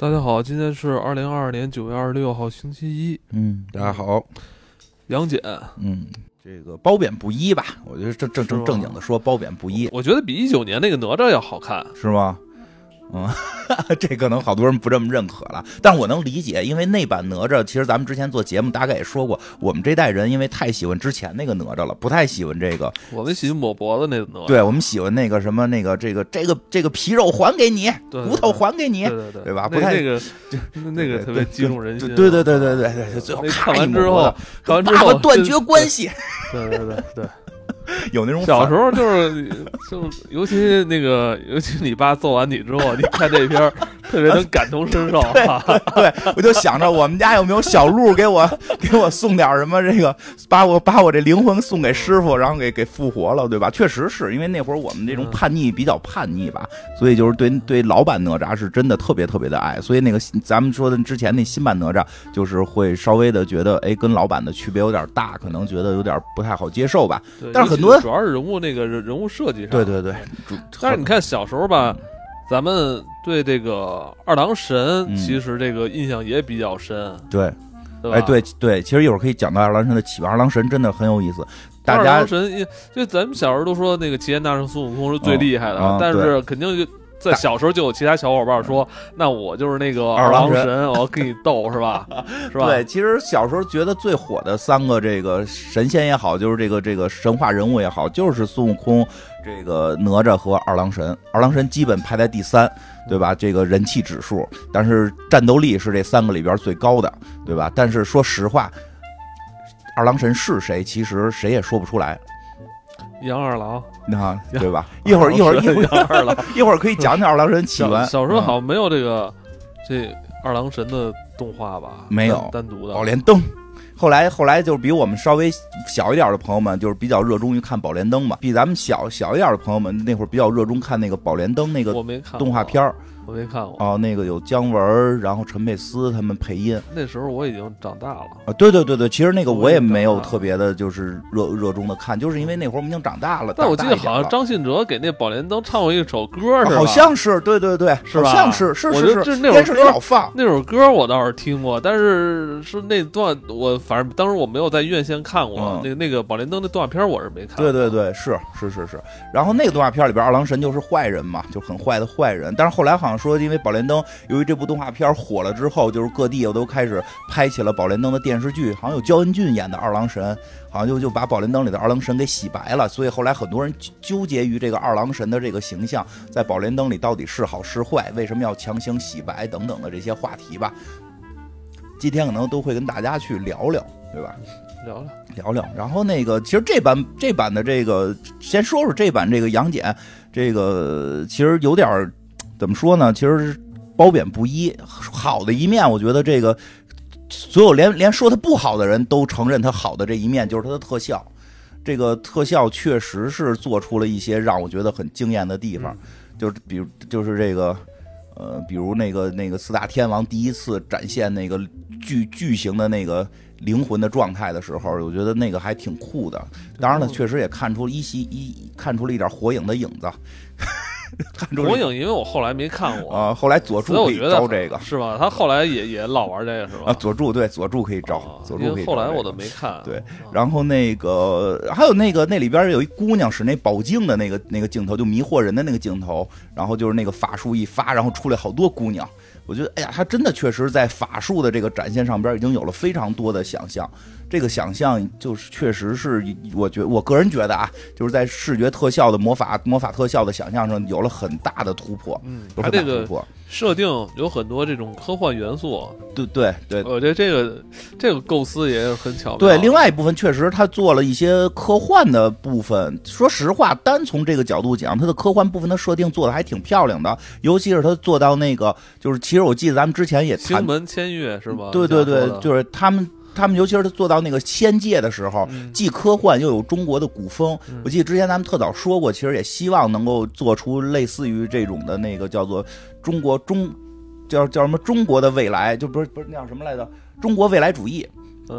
大家好，今天是二零二二年九月二十六号，星期一。嗯，大家好。杨戬，嗯，这个褒贬不一吧？我觉得正正正正经的说，褒贬不一，我觉得比一九年那个哪吒要好看，是吗？嗯，这可能好多人不这么认可了，但我能理解，因为那版哪吒，其实咱们之前做节目大概也说过，我们这代人因为太喜欢之前那个哪吒了，不太喜欢这个。我们喜欢抹脖子那个哪吒，对我们喜欢那个什么那个这个这个这个皮肉还给你，骨头还给你，对对对，对吧？不太那个那个特别击中人心。对对对对对对，最后看完之后，看完之后断绝关系。对对对对。有那种小时候就是就尤其那个尤其你爸揍完你之后，你看这片特别能感同身受。对，我就想着我们家有没有小鹿给我给我送点什么，这个把我把我这灵魂送给师傅，然后给给复活了，对吧？确实是因为那会儿我们这种叛逆比较叛逆吧，所以就是对对老版哪吒是真的特别特别的爱。所以那个咱们说的之前那新版哪吒，就是会稍微的觉得哎跟老版的区别有点大，可能觉得有点不太好接受吧。但是很多主要是人物那个人物设计上，对对对。但是你看小时候吧，咱们对这个二郎神其实这个印象也比较深。对，哎对对，其实一会儿可以讲到二郎神的起源。二郎神真的很有意思。大家二郎神，就咱们小时候都说那个齐天大圣孙悟空是最厉害的，但是肯定就。在小时候就有其他小伙伴说：“那我就是那个二郎神，我要跟你斗，是吧？是吧？”对，其实小时候觉得最火的三个这个神仙也好，就是这个这个神话人物也好，就是孙悟空、这个哪吒和二郎神。二郎神基本排在第三，对吧？这个人气指数，但是战斗力是这三个里边最高的，对吧？但是说实话，二郎神是谁，其实谁也说不出来。杨二郎，那对吧？一会儿一会儿一会儿二郎，一会儿 可以讲讲二郎神起源。小时候好像没有这个这二郎神的动画吧？没有单独的宝莲灯。后来后来就是比我们稍微小一点的朋友们，就是比较热衷于看宝莲灯嘛。比咱们小小一点的朋友们，那会儿比较热衷看那个宝莲灯那个动画片儿。我没看过哦，那个有姜文，然后陈佩斯他们配音。那时候我已经长大了啊！对对对对，其实那个我也没有特别的，就是热热衷的看，就是因为那会儿我们已经长大了。但我记得好像张信哲给那宝莲灯唱过一首歌，是吧？好像是，对对对，是吧？像是是是是，电视里老放那首歌，我倒是听过，但是是那段我反正当时我没有在院线看过那个那个宝莲灯的动画片，我是没看。对对对，是是是是。然后那个动画片里边，二郎神就是坏人嘛，就很坏的坏人。但是后来好像说，因为宝莲灯。由于这部动画片火了之后，就是各地又都开始拍起了《宝莲灯》的电视剧，好像有焦恩俊演的二郎神，好像就就把《宝莲灯》里的二郎神给洗白了。所以后来很多人纠结于这个二郎神的这个形象在《宝莲灯》里到底是好是坏，为什么要强行洗白等等的这些话题吧。今天可能都会跟大家去聊聊，对吧？聊聊聊聊。然后那个，其实这版这版的这个，先说说这版这个杨戬，这个其实有点怎么说呢？其实。褒贬不一，好的一面，我觉得这个所有连连说他不好的人都承认他好的这一面，就是他的特效。这个特效确实是做出了一些让我觉得很惊艳的地方，就是比如就是这个呃，比如那个那个四大天王第一次展现那个巨巨型的那个灵魂的状态的时候，我觉得那个还挺酷的。当然了，确实也看出一些一看出了一点火影的影子。火影，因为我后来没看过啊。后来佐助可以招这个，是吧？他后来也也老玩这个，是吧？啊，佐助对佐助可以招，佐助可以。后来我都没看。对，然后那个还有那个那里边有一姑娘使那宝镜的那个那个镜头，就迷惑人的那个镜头。然后就是那个法术一发，然后出来好多姑娘。我觉得，哎呀，他真的确实在法术的这个展现上边已经有了非常多的想象。这个想象就是确实是，我觉我个人觉得啊，就是在视觉特效的魔法魔法特效的想象上有了很大的突破。嗯，它这个设定有很多这种科幻元素。对对对，我觉得这个这个构思也很巧妙。对，另外一部分确实他做了一些科幻的部分。说实话，单从这个角度讲，他的科幻部分的设定做的还挺漂亮的，尤其是他做到那个，就是其实我记得咱们之前也谈星门签约是吧？对对对，就是他们。他们尤其是做到那个仙界的时候，既科幻又有中国的古风。我记得之前咱们特早说过，其实也希望能够做出类似于这种的那个叫做中国中，叫叫什么中国的未来，就不是不是那叫什么来着？中国未来主义，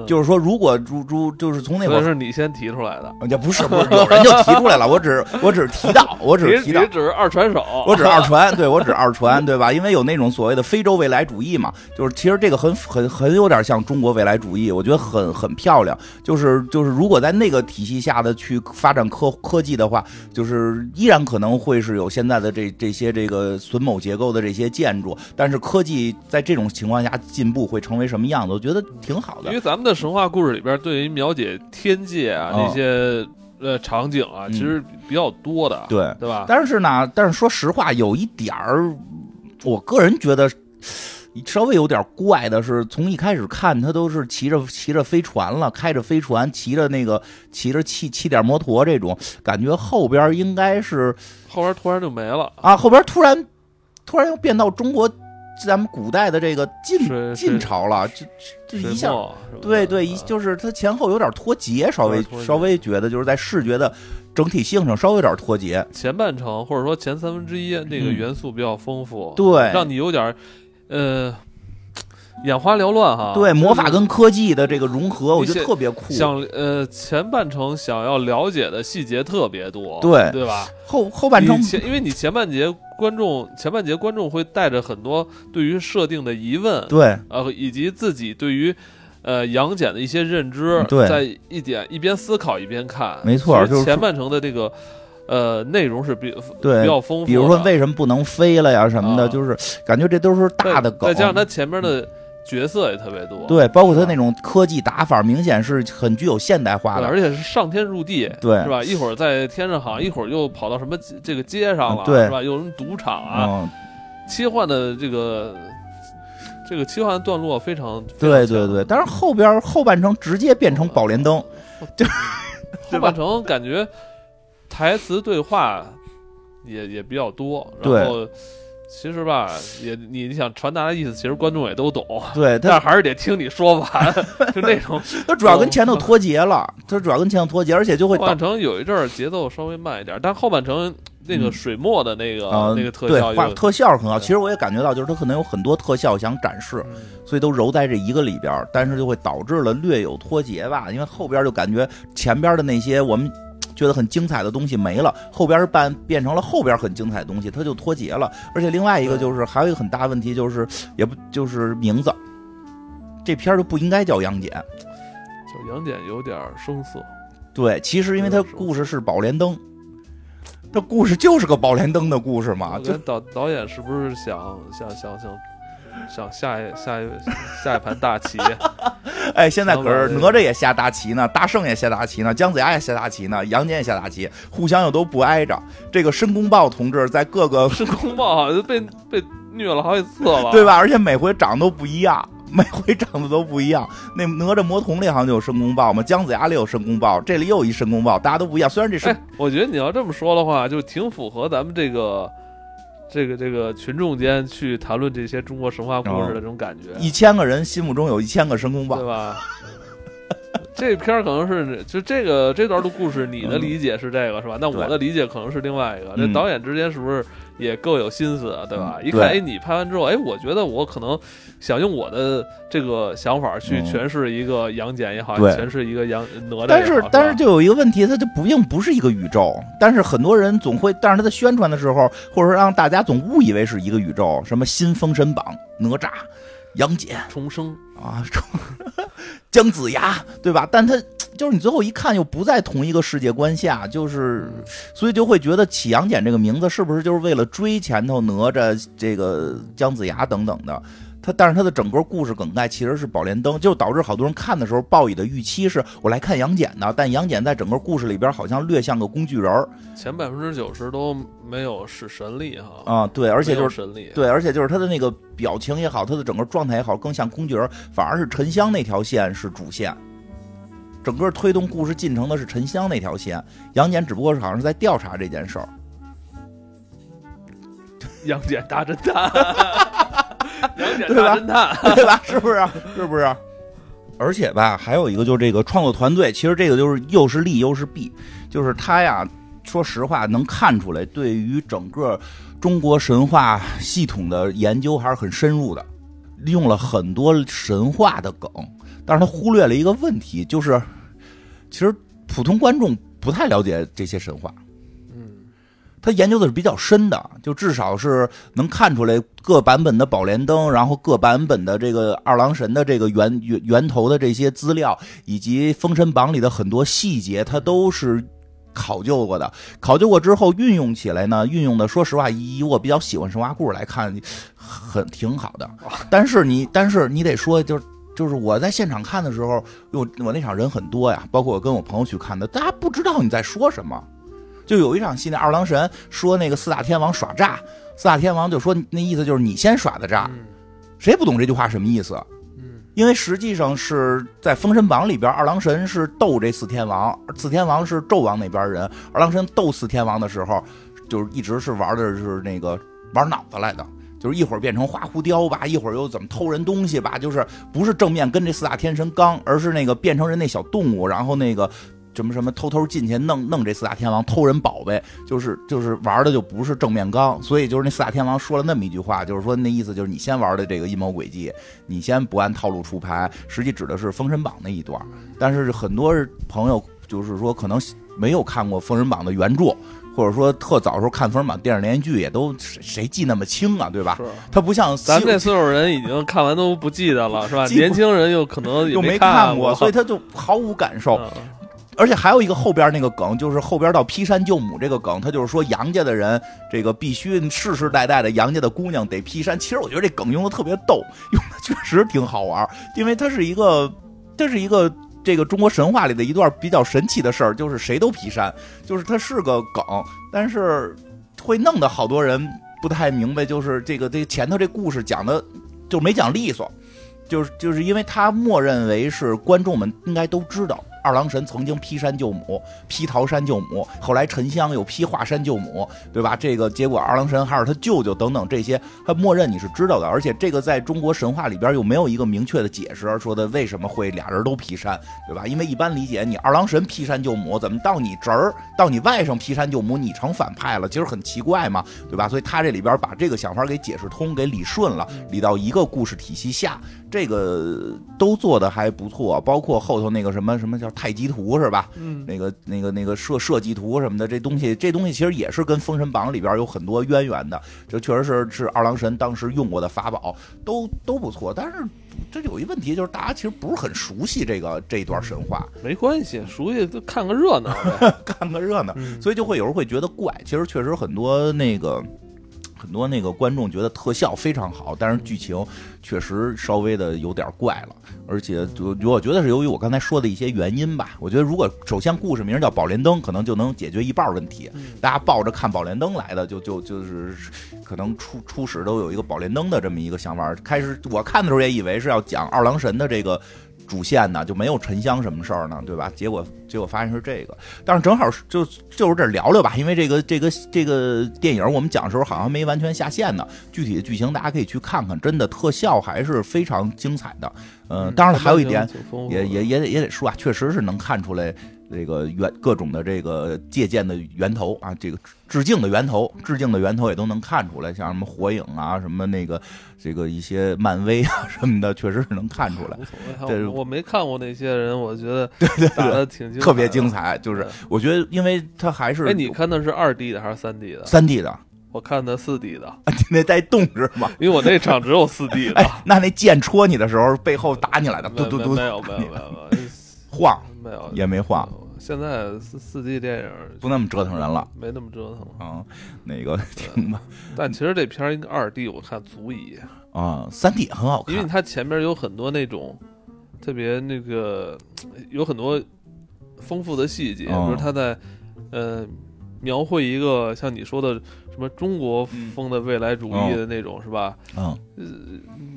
就是说，如果猪猪就是从那会儿是你先提出来的，也不是不是有人就提出来了，我只我只是提到，我只是提到，只是二传手，我只是二传，对我只是二传，对吧？因为有那种所谓的非洲未来主义嘛，就是其实这个很很很有点像中国未来主义，我觉得很很漂亮。就是就是如果在那个体系下的去发展科科技的话，就是依然可能会是有现在的这这些这个榫卯结构的这些建筑，但是科技在这种情况下进步会成为什么样子？我觉得挺好的，因为咱们。的神话故事里边，对于描写天界啊那些呃场景啊，其实比较多的，对对吧？但是呢，但是说实话，有一点儿，我个人觉得稍微有点怪的是，从一开始看他都是骑着骑着飞船了，开着飞船，骑着那个骑着气气垫摩托这种感觉，后边应该是后边突然就没了啊，后边突然突然又变到中国。咱们古代的这个晋晋朝了，就就一下，对对，一就是它前后有点脱节，稍微稍微觉得就是在视觉的整体性上稍微有点脱节。前半程或者说前三分之一那个元素比较丰富，对，让你有点呃。眼花缭乱哈，对魔法跟科技的这个融合，我觉得特别酷。想呃前半程想要了解的细节特别多，对对吧？后后半程前，因为你前半节观众前半节观众会带着很多对于设定的疑问，对，呃以及自己对于呃杨戬的一些认知，对，在一点一边思考一边看，没错，就是前半程的这个呃内容是比对比较丰富，比如说为什么不能飞了呀什么的，就是感觉这都是大的梗，再加上他前面的。角色也特别多，对，包括他那种科技打法，明显是很具有现代化的，而且是上天入地，对，是吧？一会儿在天上航，一会儿又跑到什么这个街上了，对，是吧？有什么赌场啊？切换的这个这个切换段落非常，对对对。但是后边后半程直接变成宝莲灯，就 后半程感觉台词对话也也比较多，然后。其实吧，也你你想传达的意思，其实观众也都懂。对，但还是得听你说完，就那种。它主要跟前头脱节了，它主要跟前头脱节，而且就会。后半程有一阵儿节奏稍微慢一点，但后半程那个水墨的那个那个特效，对，特效很好。其实我也感觉到，就是它可能有很多特效想展示，所以都揉在这一个里边，但是就会导致了略有脱节吧。因为后边就感觉前边的那些我们。觉得很精彩的东西没了，后边办变成了后边很精彩的东西，它就脱节了。而且另外一个就是还有一个很大问题，就是也不就是名字，这片儿就不应该叫杨戬，叫杨戬有点生涩。对，其实因为它故事是宝莲灯，它故事就是个宝莲灯的故事嘛。就导导演是不是想想想想？想下一下一下一盘大棋，哎，现在可是哪吒也下大棋呢，大圣也下大棋呢，姜子牙也下大棋呢，杨戬也下大棋，互相又都不挨着。这个申公豹同志在各个申公豹好像被被虐了好几次了，对吧？而且每回长得都不一样，每回长得都不一样。那哪吒魔童里好像就有申公豹嘛，姜子牙里有申公豹，这里又一申公豹，大家都不一样。虽然这是，我觉得你要这么说的话，就挺符合咱们这个。这个这个群众间去谈论这些中国神话故事的这种感觉，一千个人心目中有一千个申公豹，对吧？这片儿可能是就这个这段的故事，你的理解是这个是吧？那我的理解可能是另外一个。这导演之间是不是也够有心思，对吧？一看，哎，你拍完之后，哎，我觉得我可能想用我的这个想法去诠释一个杨戬也好，诠释一个杨哪吒。但是但是就有一个问题，它就不并不是一个宇宙。但是很多人总会，但是他在宣传的时候，或者说让大家总误以为是一个宇宙，什么新封神榜哪吒。杨戬重生啊，重 姜子牙对吧？但他就是你最后一看又不在同一个世界观下，就是所以就会觉得起杨戬这个名字是不是就是为了追前头哪吒这个姜子牙等等的？他但是他的整个故事梗概其实是宝莲灯，就导致好多人看的时候报以的预期是我来看杨戬的，但杨戬在整个故事里边好像略像个工具人儿，前百分之九十都没有使神力哈。啊对，而且就是神力。对，而且就是他的那个表情也好，他的整个状态也好，更像工具人，反而是沉香那条线是主线，整个推动故事进程的是沉香那条线，杨戬只不过是好像是在调查这件事儿，杨戬大侦探。对吧？对吧？是不是？是不是？而且吧，还有一个就是这个创作团队，其实这个就是又是利又是弊，就是他呀，说实话能看出来，对于整个中国神话系统的研究还是很深入的，用了很多神话的梗，但是他忽略了一个问题，就是其实普通观众不太了解这些神话。嗯，他研究的是比较深的，就至少是能看出来各版本的宝莲灯，然后各版本的这个二郎神的这个源源源头的这些资料，以及《封神榜》里的很多细节，他都是考究过的。考究过之后运用起来呢，运用的说实话，以我比较喜欢神话故事来看，很挺好的。但是你，但是你得说，就是就是我在现场看的时候，我我那场人很多呀，包括我跟我朋友去看的，大家不知道你在说什么。就有一场戏，那二郎神说那个四大天王耍诈，四大天王就说那意思就是你先耍的诈，嗯谁不懂这句话什么意思？嗯因为实际上是在《封神榜》里边，二郎神是斗这四天王，四天王是纣王那边人。二郎神斗四天王的时候，就是一直是玩的是那个玩脑子来的，就是一会儿变成花狐雕吧，一会儿又怎么偷人东西吧，就是不是正面跟这四大天神刚，而是那个变成人那小动物，然后那个。什么什么偷偷进去弄弄这四大天王偷人宝贝，就是就是玩的就不是正面刚，所以就是那四大天王说了那么一句话，就是说那意思就是你先玩的这个阴谋诡计，你先不按套路出牌，实际指的是《封神榜》那一段。但是很多朋友就是说可能没有看过《封神榜》的原著，或者说特早时候看《封神榜》电视连续剧，也都谁谁记那么清啊，对吧？他。不像咱们这岁数人已经看完都不记得了，是吧？年轻人又可能也又没看过，所以他就毫无感受。而且还有一个后边那个梗，就是后边到劈山救母这个梗，他就是说杨家的人，这个必须世世代代的杨家的姑娘得劈山。其实我觉得这梗用的特别逗，用的确实挺好玩，因为它是一个，这是一个这个中国神话里的一段比较神奇的事儿，就是谁都劈山，就是它是个梗，但是会弄得好多人不太明白，就是这个这前头这故事讲的就没讲利索，就是就是因为他默认为是观众们应该都知道。二郎神曾经劈山救母，劈桃山救母，后来沉香又劈华山救母，对吧？这个结果二郎神还是他舅舅等等这些，他默认你是知道的。而且这个在中国神话里边又没有一个明确的解释，说的为什么会俩人都劈山，对吧？因为一般理解，你二郎神劈山救母，怎么到你侄儿、到你外甥劈山救母，你成反派了？其实很奇怪嘛，对吧？所以他这里边把这个想法给解释通，给理顺了，理到一个故事体系下，这个都做的还不错。包括后头那个什么什么叫。太极图是吧？嗯，那个、那个、那个设设计图什么的，这东西，这东西其实也是跟《封神榜》里边有很多渊源的。这确实是是二郎神当时用过的法宝，都都不错。但是这有一问题，就是大家其实不是很熟悉这个这一段神话。没关系，熟悉就看个热闹，看个热闹，嗯、所以就会有人会觉得怪。其实确实很多那个。很多那个观众觉得特效非常好，但是剧情确实稍微的有点怪了，而且就我觉得是由于我刚才说的一些原因吧。我觉得如果首先故事名叫《宝莲灯》，可能就能解决一半问题。大家抱着看《宝莲灯》来的，就就就是可能初初始都有一个《宝莲灯》的这么一个想法。开始我看的时候也以为是要讲二郎神的这个。主线呢就没有沉香什么事儿呢，对吧？结果结果发现是这个，但是正好就就是这聊聊吧，因为这个这个这个电影我们讲的时候好像没完全下线呢。具体的剧情大家可以去看看，真的特效还是非常精彩的。嗯，当然了，还有一点也也也得也得说啊，确实是能看出来这个源各种的这个借鉴的源头啊，这个致敬的源头，致敬的源头也都能看出来，像什么火影啊，什么那个这个一些漫威啊 什么的，确实是能看出来。这我没看过那些人，我觉得对对打的挺特别精彩，就是我觉得，因为他还是哎，你看的是二 D 的还是三 D 的？三 D 的。我看的四 D 的，那带动是吗？因为我那场只有四 D 的。哎，那那剑戳你的时候，背后打你来的，嘟嘟嘟，没有没有没有没有，晃没有也没晃。现在四四 D 电影不那么折腾人了，没那么折腾了啊。哪个听吧，但其实这片儿应该二 D 我看足以啊，三 D 很好看，因为它前面有很多那种特别那个有很多丰富的细节，比如他在呃描绘一个像你说的。什么中国风的未来主义的那种是吧？嗯，呃，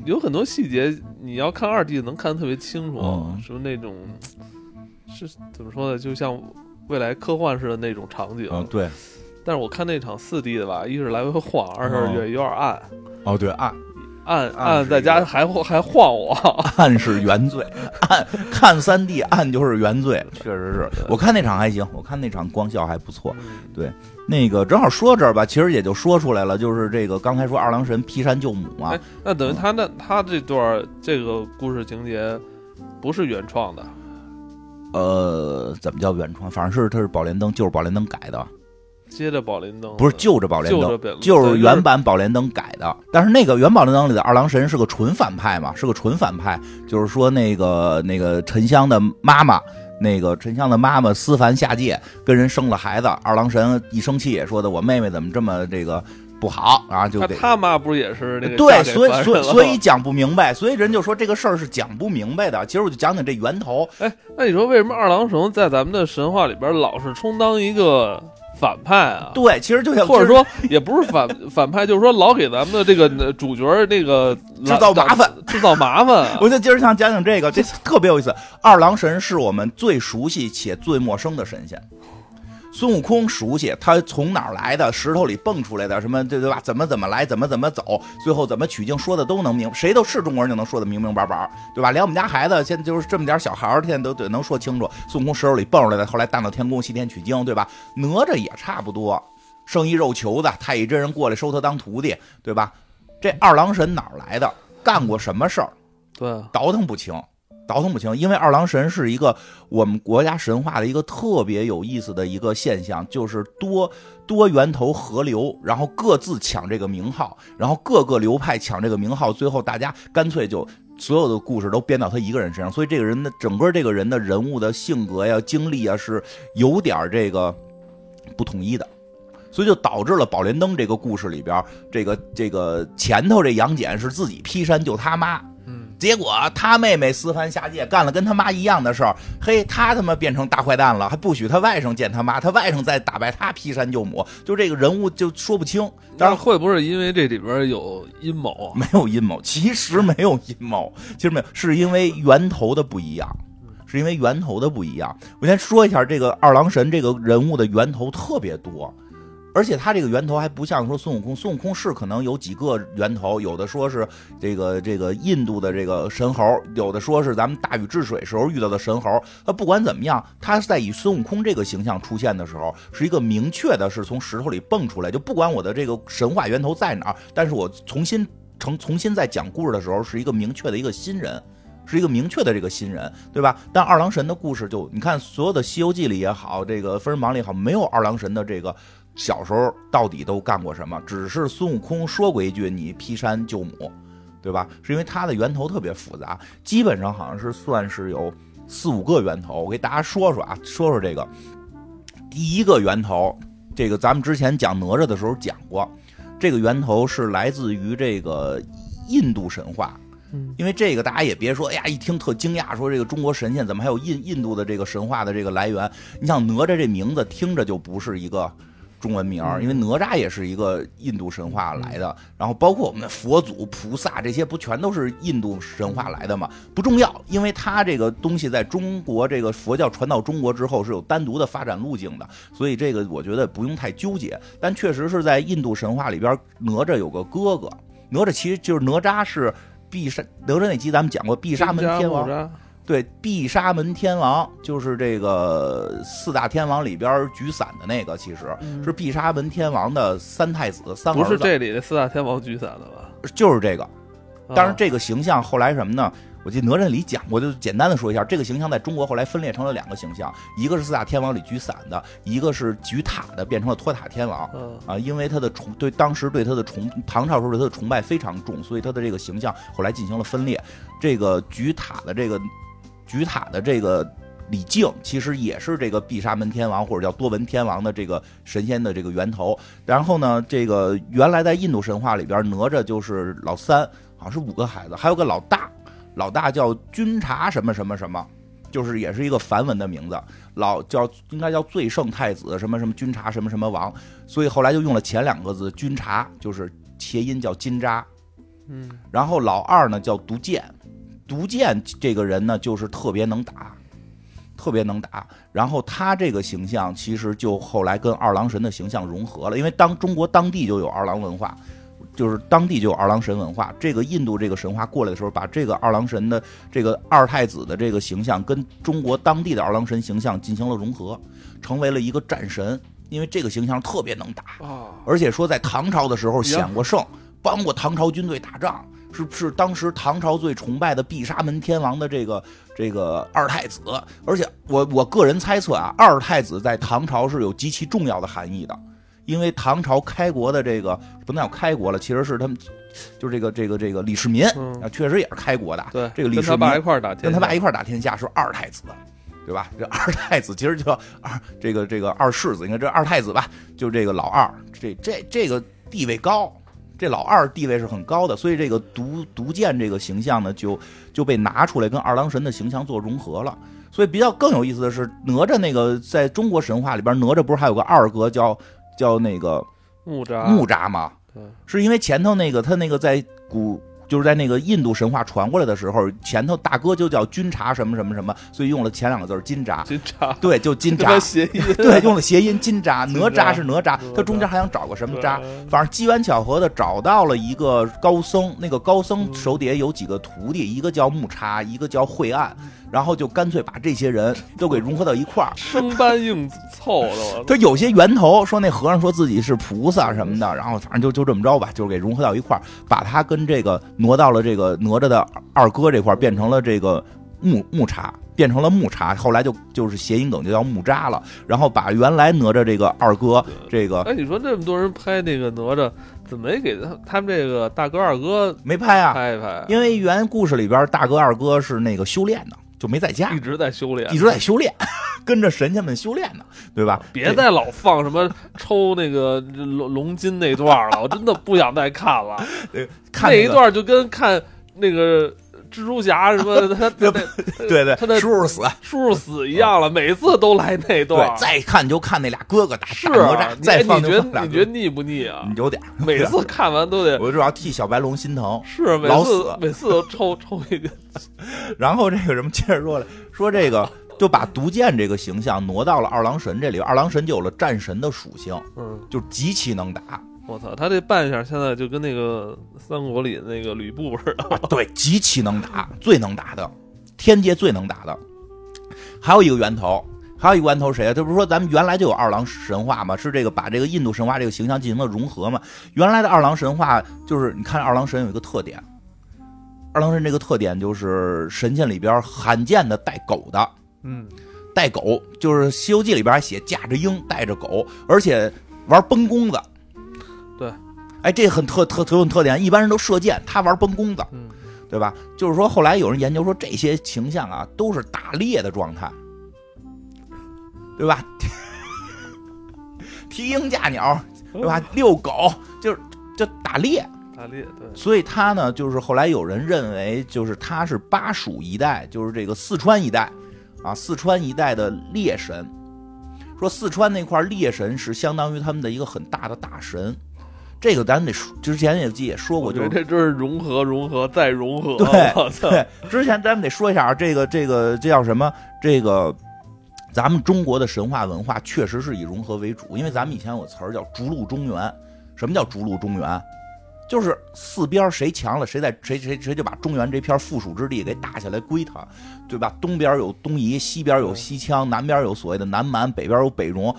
有很多细节你要看二 D 能看得特别清楚，嗯什么那种是怎么说呢？就像未来科幻似的那种场景。嗯，对。但是我看那场四 D 的吧，一是来回晃，二是也有点暗。哦，对，暗。暗暗在家还还晃我，暗是原罪，暗看三 D 暗就是原罪，确实是。我看那场还行，我看那场光效还不错。对，那个正好说这儿吧，其实也就说出来了，就是这个刚才说二郎神劈山救母嘛哎，那等于他那他这段这个故事情节不是原创的，呃，怎么叫原创？反正是他是宝莲灯，就是宝莲灯改的，接着宝莲灯不是就着宝莲灯就是原版宝莲灯改的。但是那个原宝莲灯里的二郎神是个纯反派嘛，是个纯反派，就是说那个那个沉香的妈妈。那个沉香的妈妈思凡下界，跟人生了孩子，二郎神一生气说的我妹妹怎么这么这个不好啊，就他他妈不是也是那个对，所以所以所以讲不明白，所以人就说这个事儿是讲不明白的。其实我就讲讲这源头，哎，那你说为什么二郎神在咱们的神话里边老是充当一个反派啊？对，其实就像或者说也不是反 反派，就是说老给咱们的这个呃主角儿那个 制造麻烦，制造麻烦啊。我就今儿想讲讲这个，这特别有意思。二郎神是我们最熟悉且最陌生的神仙。孙悟空熟悉，他从哪儿来的？石头里蹦出来的，什么对对吧？怎么怎么来，怎么怎么走，最后怎么取经，说的都能明，谁都是中国人就能说的明明白白，对吧？连我们家孩子现在就是这么点小孩儿，现在都得能说清楚。孙悟空石头里蹦出来的，后来大闹天宫西天取经，对吧？哪吒也差不多，生一肉球子，太乙真人过来收他当徒弟，对吧？这二郎神哪儿来的？干过什么事儿？对，倒腾不清，倒腾不清，因为二郎神是一个我们国家神话的一个特别有意思的一个现象，就是多多源头合流，然后各自抢这个名号，然后各个流派抢这个名号，最后大家干脆就所有的故事都编到他一个人身上，所以这个人的整个这个人的人物的性格呀、经历啊是有点这个不统一的。所以就导致了宝莲灯这个故事里边，这个这个前头这杨戬是自己劈山救他妈，结果他妹妹私翻下界干了跟他妈一样的事儿，嘿，他他妈变成大坏蛋了，还不许他外甥见他妈，他外甥再打败他劈山救母，就这个人物就说不清。但是会不会因为这里边有阴谋啊？没有阴谋，其实没有阴谋，其实没有，是因为源头的不一样，是因为源头的不一样。我先说一下这个二郎神这个人物的源头特别多。而且他这个源头还不像说孙悟空，孙悟空是可能有几个源头，有的说是这个这个印度的这个神猴，有的说是咱们大禹治水时候遇到的神猴。那不管怎么样，他在以孙悟空这个形象出现的时候，是一个明确的，是从石头里蹦出来。就不管我的这个神话源头在哪儿，但是我重新重重新在讲故事的时候，是一个明确的一个新人。是一个明确的这个新人，对吧？但二郎神的故事就你看，所有的《西游记》里也好，这个《封神榜》里也好，没有二郎神的这个小时候到底都干过什么，只是孙悟空说过一句“你劈山救母”，对吧？是因为它的源头特别复杂，基本上好像是算是有四五个源头。我给大家说说啊，说说这个第一个源头，这个咱们之前讲哪吒的时候讲过，这个源头是来自于这个印度神话。嗯，因为这个大家也别说，哎呀，一听特惊讶，说这个中国神仙怎么还有印印度的这个神话的这个来源？你想哪吒这名字听着就不是一个中文名儿，因为哪吒也是一个印度神话来的。然后包括我们的佛祖、菩萨这些，不全都是印度神话来的吗？不重要，因为它这个东西在中国这个佛教传到中国之后是有单独的发展路径的，所以这个我觉得不用太纠结。但确实是在印度神话里边，哪吒有个哥哥，哪吒其实就是哪吒是。必杀哪吒那集咱们讲过，必杀门天王。对，必杀门天王就是这个四大天王里边举伞的那个，其实是必杀门天王的三太子，三不是这里的四大天王举伞的吧？就是这个。当然，这个形象后来什么呢？我记得哪吒里讲过，就简单的说一下，这个形象在中国后来分裂成了两个形象，一个是四大天王里举伞的，一个是举塔的，变成了托塔天王。啊，因为他的崇对当时对他的崇唐朝时候对他的崇拜非常重，所以他的这个形象后来进行了分裂。这个举塔的这个举塔的这个李靖，其实也是这个必杀门天王或者叫多闻天王的这个神仙的这个源头。然后呢，这个原来在印度神话里边，哪吒就是老三，好像是五个孩子，还有个老大。老大叫君察什么什么什么，就是也是一个梵文的名字。老叫应该叫最圣太子什么什么君察什么什么王，所以后来就用了前两个字君察，就是谐音叫金吒。嗯，然后老二呢叫毒剑，毒剑这个人呢就是特别能打，特别能打。然后他这个形象其实就后来跟二郎神的形象融合了，因为当中国当地就有二郎文化。就是当地就有二郎神文化。这个印度这个神话过来的时候，把这个二郎神的这个二太子的这个形象跟中国当地的二郎神形象进行了融合，成为了一个战神。因为这个形象特别能打，而且说在唐朝的时候显过圣，帮过唐朝军队打仗，是是当时唐朝最崇拜的碧沙门天王的这个这个二太子。而且我我个人猜测啊，二太子在唐朝是有极其重要的含义的。因为唐朝开国的这个不能叫开国了，其实是他们，就这个这个这个李世民啊，确实也是开国的。对，这个李世民跟他爸一块打，跟他爸一块打天下是二太子，对吧？这二太子其实就二这个这个二世子，你看这二太子吧，就这个老二，这这这个地位高，这老二地位是很高的，所以这个毒毒剑这个形象呢，就就被拿出来跟二郎神的形象做融合了。所以比较更有意思的是，哪吒那个在中国神话里边，哪吒不是还有个二哥叫？叫那个木吒木吒嘛，是因为前头那个他那个在古就是在那个印度神话传过来的时候，前头大哥就叫军察什么什么什么，所以用了前两个字金吒。金吒对，就金吒 谐音 对，用了谐音金吒。哪吒是哪吒，他中间还想找个什么吒，反正机缘巧合的找到了一个高僧，那个高僧手底下有几个徒弟，一个叫木叉，一个叫惠岸。然后就干脆把这些人都给融合到一块儿，生搬硬凑的。他有些源头说那和尚说自己是菩萨什么的，然后反正就就这么着吧，就给融合到一块儿，把他跟这个挪到了这个哪吒的二哥这块变成了这个木木叉，变成了木叉，后来就就是谐音梗就叫木扎了。然后把原来哪吒这个二哥这个，哎，你说这么多人拍那个哪吒，怎么没给他他们这个大哥二哥没拍啊？拍一拍，因为原故事里边大哥二哥是那个修炼的。就没在家，一直在修炼，一直在修炼，跟着神仙们修炼呢，对吧？别再老放什么抽那个龙龙筋那段了，我真的不想再看了。那一段就跟看那个。蜘蛛侠什么？他对对对，他的叔叔死，叔叔死一样了，每次都来那段。再看就看那俩哥哥打是哪吒，再放你觉得你觉得腻不腻啊？有点，每次看完都得，我主要替小白龙心疼。是，每次每次都抽 抽一个。然后这个什么，接着说了，说这个就把毒剑这个形象挪到了二郎神这里，二郎神就有了战神的属性，嗯，就极其能打。我操，他这扮相现在就跟那个三国里那个吕布似的。对，极其能打，最能打的，天界最能打的。还有一个源头，还有一个源头谁啊？这不是说咱们原来就有二郎神话吗？是这个把这个印度神话这个形象进行了融合吗？原来的二郎神话就是，你看二郎神有一个特点，二郎神这个特点就是神仙里边罕见的带狗的。嗯，带狗就是《西游记》里边还写驾着鹰带着狗，而且玩崩弓子。对，哎，这很特特特有特点。一般人都射箭，他玩崩弓子，嗯，对吧？就是说，后来有人研究说，这些形象啊，都是打猎的状态，对吧？提鹰架鸟，对吧？遛狗，就是就打猎，打猎。对，所以他呢，就是后来有人认为，就是他是巴蜀一带，就是这个四川一带啊，四川一带的猎神。说四川那块猎神是相当于他们的一个很大的大神。这个咱得说，之前也也说过，就是这就是融合、融合再融合。对对，之前咱们得说一下，这个这个这叫什么？这个咱们中国的神话文化确实是以融合为主，因为咱们以前有个词儿叫“逐鹿中原”。什么叫“逐鹿中原”？就是四边谁强了，谁在谁谁谁就把中原这片附属之地给打下来归他，对吧？东边有东夷，西边有西羌，南边有所谓的南蛮，北边有北戎。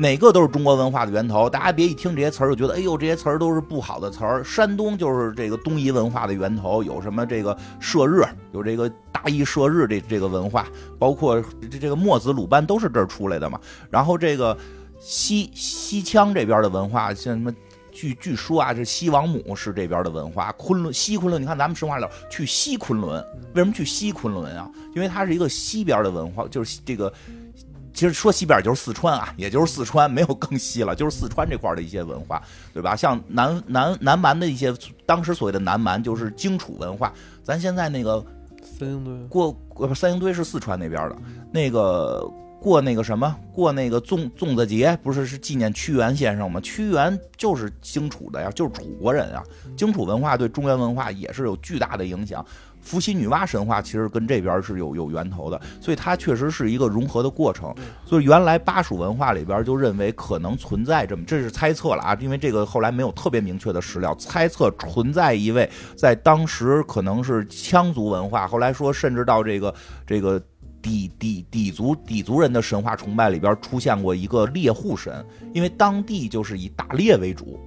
哪个都是中国文化的源头，大家别一听这些词儿就觉得，哎呦，这些词儿都是不好的词儿。山东就是这个东夷文化的源头，有什么这个射日，有这个大义射日这这个文化，包括这这个墨子鲁班都是这儿出来的嘛。然后这个西西羌这边的文化，像什么据据说啊，这西王母是这边的文化。昆仑西昆仑，你看咱们神话里去西昆仑，为什么去西昆仑啊？因为它是一个西边的文化，就是这个。其实说西边就是四川啊，也就是四川，没有更西了，就是四川这块的一些文化，对吧？像南南南蛮的一些，当时所谓的南蛮就是荆楚文化。咱现在那个三星堆过，三星堆是四川那边的，那个过那个什么，过那个粽粽子节，不是是纪念屈原先生吗？屈原就是荆楚的呀，就是楚国人啊。荆楚文化对中原文化也是有巨大的影响。伏羲女娲神话其实跟这边是有有源头的，所以它确实是一个融合的过程。所以原来巴蜀文化里边就认为可能存在这么，这是猜测了啊，因为这个后来没有特别明确的史料，猜测存在一位在当时可能是羌族文化，后来说甚至到这个这个底底底族底族人的神话崇拜里边出现过一个猎户神，因为当地就是以打猎为主。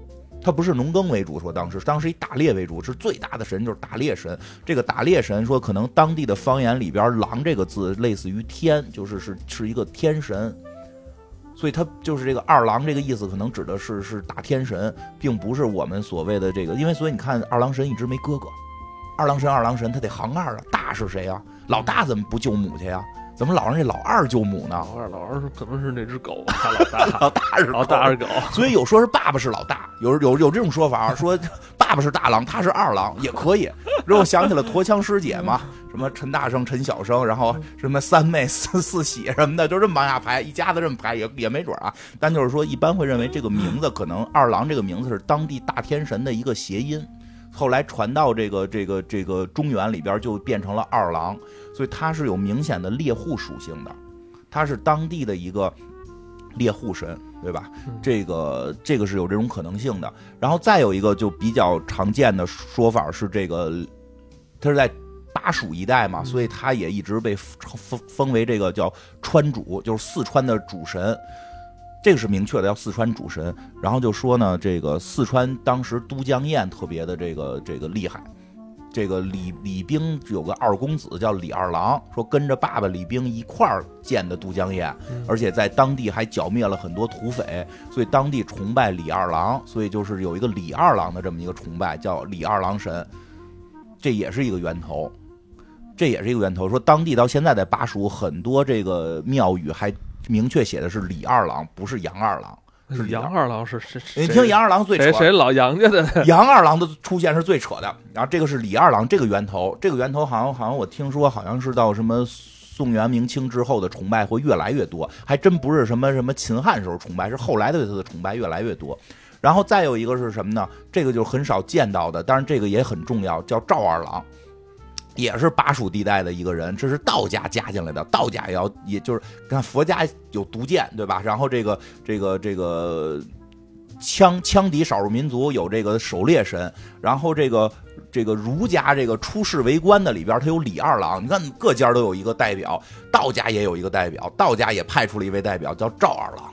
他不是农耕为主，说当时当时以打猎为主，是最大的神就是打猎神。这个打猎神说，可能当地的方言里边“狼”这个字类似于天，就是是是一个天神，所以他就是这个二郎这个意思，可能指的是是大天神，并不是我们所谓的这个。因为所以你看，二郎神一直没哥哥，二郎神二郎神他得行二啊，大是谁啊？老大怎么不救母去呀？怎么老让这老二救母呢？老二，老二是可能是那只狗，他老大，老大是老大是狗，所以有说是爸爸是老大，有有有这种说法，说爸爸是大郎，他是二郎也可以。让我想起了驼枪师姐嘛，什么陈大生、陈小生，然后什么三妹、四四喜什么的，就这么往下排，一家子这么排也也没准啊。但就是说，一般会认为这个名字可能二郎这个名字是当地大天神的一个谐音。后来传到这个这个这个中原里边，就变成了二郎，所以他是有明显的猎户属性的，他是当地的一个猎户神，对吧？这个这个是有这种可能性的。然后再有一个就比较常见的说法是，这个他是在巴蜀一带嘛，所以他也一直被封封为这个叫川主，就是四川的主神。这个是明确的，叫四川主神。然后就说呢，这个四川当时都江堰特别的这个这个厉害。这个李李冰有个二公子叫李二郎，说跟着爸爸李冰一块儿建的都江堰，而且在当地还剿灭了很多土匪，所以当地崇拜李二郎，所以就是有一个李二郎的这么一个崇拜，叫李二郎神。这也是一个源头，这也是一个源头。说当地到现在在巴蜀很多这个庙宇还。明确写的是李二郎，不是杨二郎。是杨二郎是谁？你听杨二郎最扯，谁老杨家的 杨二郎的出现是最扯的。然后这个是李二郎，这个源头，这个源头好像好像我听说好像是到什么宋元明清之后的崇拜会越来越多，还真不是什么什么秦汉时候崇拜，是后来的对他的崇拜越来越多。然后再有一个是什么呢？这个就很少见到的，但是这个也很重要，叫赵二郎。也是巴蜀地带的一个人，这是道家加进来的。道家也要，也就是看佛家有毒剑，对吧？然后这个这个这个羌羌敌少数民族有这个狩猎神，然后这个这个儒家这个出世为官的里边，他有李二郎。你看各家都有一个代表，道家也有一个代表，道家也派出了一位代表，叫赵二郎。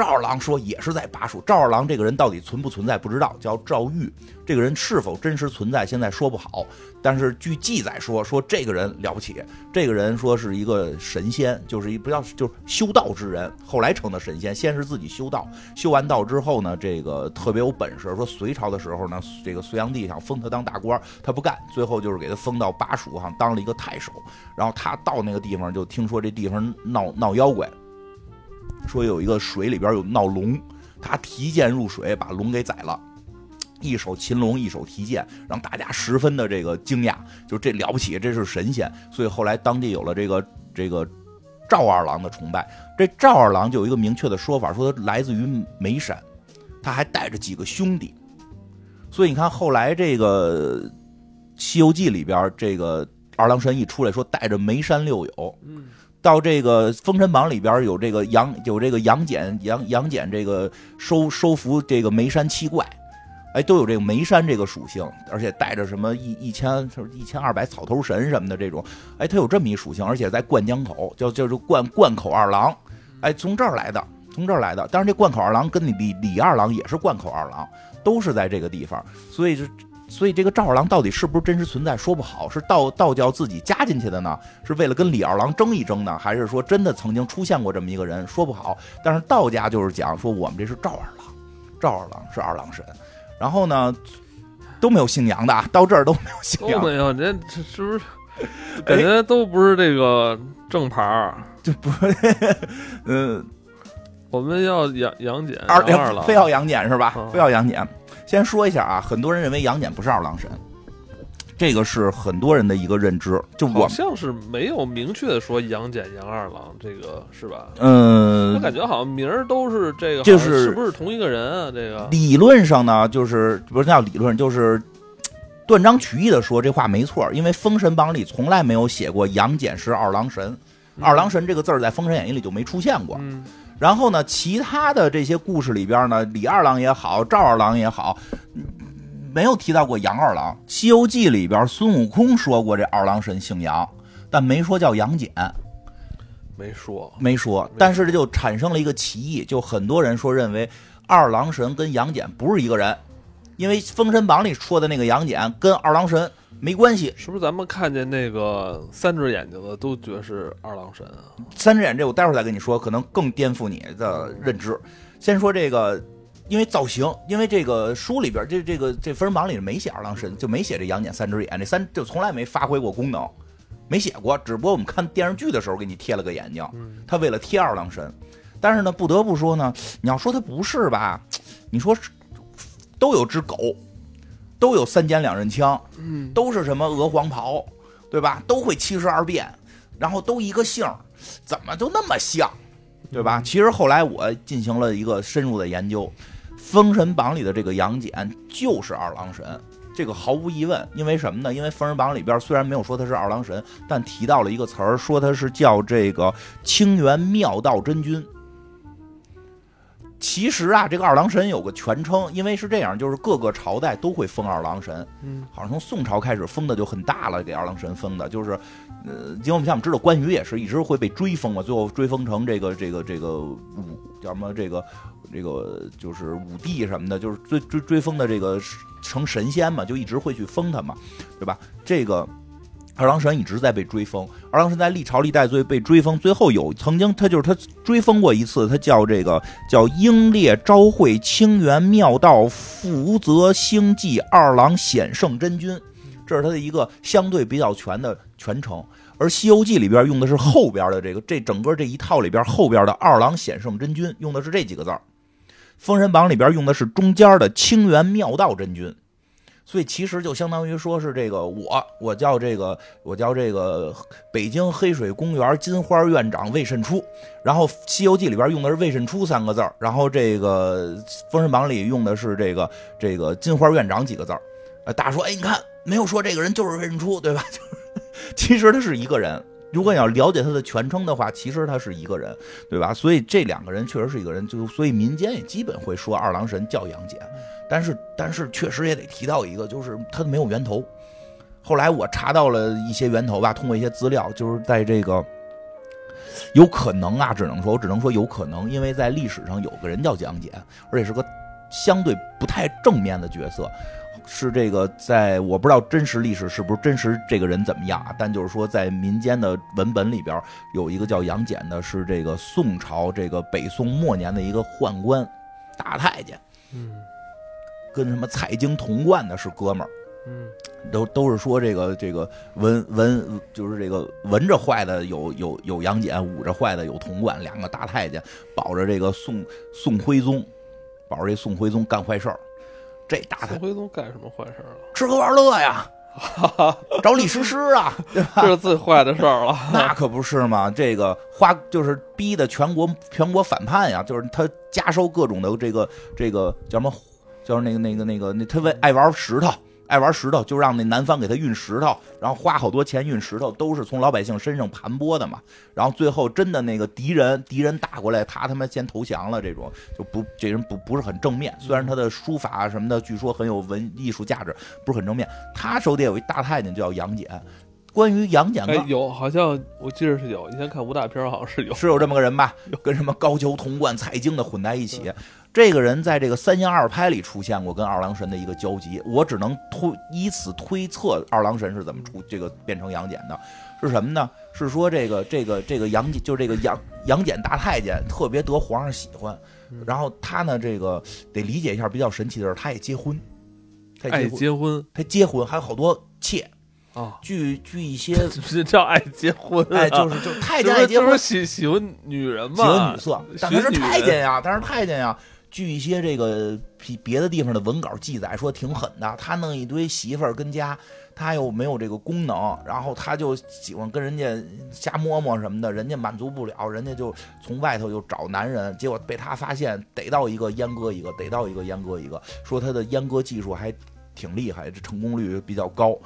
赵二郎说也是在巴蜀。赵二郎这个人到底存不存在不知道，叫赵玉。这个人是否真实存在，现在说不好。但是据记载说，说这个人了不起。这个人说是一个神仙，就是一不要就是修道之人，后来成的神仙。先是自己修道，修完道之后呢，这个特别有本事。说隋朝的时候呢，这个隋炀帝想封他当大官，他不干，最后就是给他封到巴蜀哈当了一个太守。然后他到那个地方，就听说这地方闹闹妖怪。说有一个水里边有闹龙，他提剑入水，把龙给宰了，一手擒龙，一手提剑，让大家十分的这个惊讶，就这了不起，这是神仙。所以后来当地有了这个这个赵二郎的崇拜。这赵二郎就有一个明确的说法，说他来自于眉山，他还带着几个兄弟。所以你看后来这个《西游记》里边，这个二郎神一出来说带着眉山六友。嗯。到这个《封神榜》里边有这个杨有这个杨戬杨杨戬这个收收服这个眉山七怪，哎，都有这个眉山这个属性，而且带着什么一一千一千二百草头神什么的这种，哎，他有这么一属性，而且在灌江口叫叫做灌灌口二郎，哎，从这儿来的，从这儿来的。当然，这灌口二郎跟李李二郎也是灌口二郎，都是在这个地方，所以就。所以这个赵二郎到底是不是真实存在，说不好，是道道教自己加进去的呢？是为了跟李二郎争一争呢？还是说真的曾经出现过这么一个人？说不好。但是道家就是讲说我们这是赵二郎，赵二郎是二郎神。然后呢，都没有姓杨的，到这儿都没有姓杨，都没有。这这是不是感觉都不是这个正牌儿？就不是，嗯，我们要杨杨戬二二郎，非要杨戬是吧？非要杨戬。先说一下啊，很多人认为杨戬不是二郎神，这个是很多人的一个认知。就我好像是没有明确的说杨戬、杨二郎，这个是吧？嗯、我感觉好像名儿都是这个，就是是不是同一个人啊？这个理论上呢，就是不是叫理论，就是断章取义的说这话没错，因为《封神榜》里从来没有写过杨戬是二郎神，二郎神这个字儿在《封神演义》里就没出现过。嗯然后呢，其他的这些故事里边呢，李二郎也好，赵二郎也好，嗯没有提到过杨二郎。《西游记》里边孙悟空说过这二郎神姓杨，但没说叫杨戬，没说，没说。但是这就产生了一个歧义，就很多人说认为二郎神跟杨戬不是一个人，因为《封神榜》里说的那个杨戬跟二郎神没关系。是不是咱们看见那个三只眼睛的都觉得是二郎神啊？三只眼这我待会儿再跟你说，可能更颠覆你的认知。先说这个，因为造型，因为这个书里边这这个这《封神榜》里没写二郎神，就没写这杨戬三只眼，这三就从来没发挥过功能，没写过。只不过我们看电视剧的时候给你贴了个眼睛，嗯他为了贴二郎神。但是呢，不得不说呢，你要说他不是吧？你说都有只狗，都有三尖两刃枪，嗯，都是什么鹅黄袍，对吧？都会七十二变，然后都一个姓儿，怎么就那么像，对吧？其实后来我进行了一个深入的研究，《封神榜》里的这个杨戬就是二郎神，这个毫无疑问。因为什么呢？因为《封神榜》里边虽然没有说他是二郎神，但提到了一个词儿，说他是叫这个清源妙道真君。其实啊，这个二郎神有个全称，因为是这样，就是各个朝代都会封二郎神，嗯，好像从宋朝开始封的就很大了，给二郎神封的，就是，呃，因为我们像我们知道关羽也是一直会被追封嘛，最后追封成这个这个这个武叫什么这个这个就是武帝什么的，就是追追追封的这个成神仙嘛，就一直会去封他嘛，对吧？这个。二郎神一直在被追封，二郎神在历朝历代最被追封，最后有曾经他就是他追封过一次，他叫这个叫英烈昭惠清源妙道福泽星际二郎显圣真君，这是他的一个相对比较全的全称。而《西游记》里边用的是后边的这个，这整个这一套里边后边的二郎显圣真君用的是这几个字儿，《封神榜》里边用的是中间的清源妙道真君。所以其实就相当于说是这个我，我叫这个，我叫这个北京黑水公园金花院长魏慎初，然后《西游记》里边用的是魏慎初三个字儿，然后这个《封神榜》里用的是这个这个金花院长几个字儿。呃，大家说，哎，你看没有说这个人就是魏慎初，对吧？就 是其实他是一个人。如果你要了解他的全称的话，其实他是一个人，对吧？所以这两个人确实是一个人，就所以民间也基本会说二郎神叫杨戬。但是，但是确实也得提到一个，就是它没有源头。后来我查到了一些源头吧，通过一些资料，就是在这个有可能啊，只能说我只能说有可能，因为在历史上有个人叫杨戬，而且是个相对不太正面的角色。是这个，在我不知道真实历史是不是真实这个人怎么样啊？但就是说，在民间的文本里边有一个叫杨戬的，是这个宋朝这个北宋末年的一个宦官大太监。嗯跟什么采经童贯的是哥们儿，嗯都都是说这个这个闻闻就是这个闻着坏的有有有杨戬，捂着坏的有童贯，两个大太监保着这个宋宋徽宗，保着这宋徽宗干坏事儿。这大太宋徽宗干什么坏事儿了？吃喝玩乐呀，找李师师啊，对吧？这是最坏的事儿了。那可不是嘛，这个花就是逼的全国全国反叛呀，就是他加收各种的这个这个叫什么，叫那个那个那个那他为爱玩石头，爱玩石头就让那南方给他运石头，然后花好多钱运石头，都是从老百姓身上盘剥的嘛。然后最后真的那个敌人敌人打过来，他他妈先投降了，这种就不这人不不是很正面。虽然他的书法什么的据说很有文艺术价值，不是很正面。他手底下有一大太监叫杨戬。关于杨戬有，好像我记得是有，以前看武打片好像是有。是有这么个人吧？跟什么高俅、童贯、蔡京的混在一起。这个人在这个三言二拍里出现过跟二郎神的一个交集，我只能推以此推测二郎神是怎么出这个变成杨戬的，是什么呢？是说这个这个这个杨戬就这个杨杨戬大太监特别得皇上喜欢，然后他呢这个得理解一下比较神奇的是他也结婚，他也爱结婚，他结婚还有好多妾，啊，据据一些 这叫爱结婚啊。哎就是就太监爱结婚。就是喜喜欢女人嘛，喜欢女色，但他是太监呀，但是太监呀。据一些这个别别的地方的文稿记载说挺狠的，他弄一堆媳妇儿跟家，他又没有这个功能，然后他就喜欢跟人家瞎摸摸什么的，人家满足不了，人家就从外头又找男人，结果被他发现，逮到一个阉割一个，逮到一个阉割一个，说他的阉割技术还挺厉害，这成功率比较高，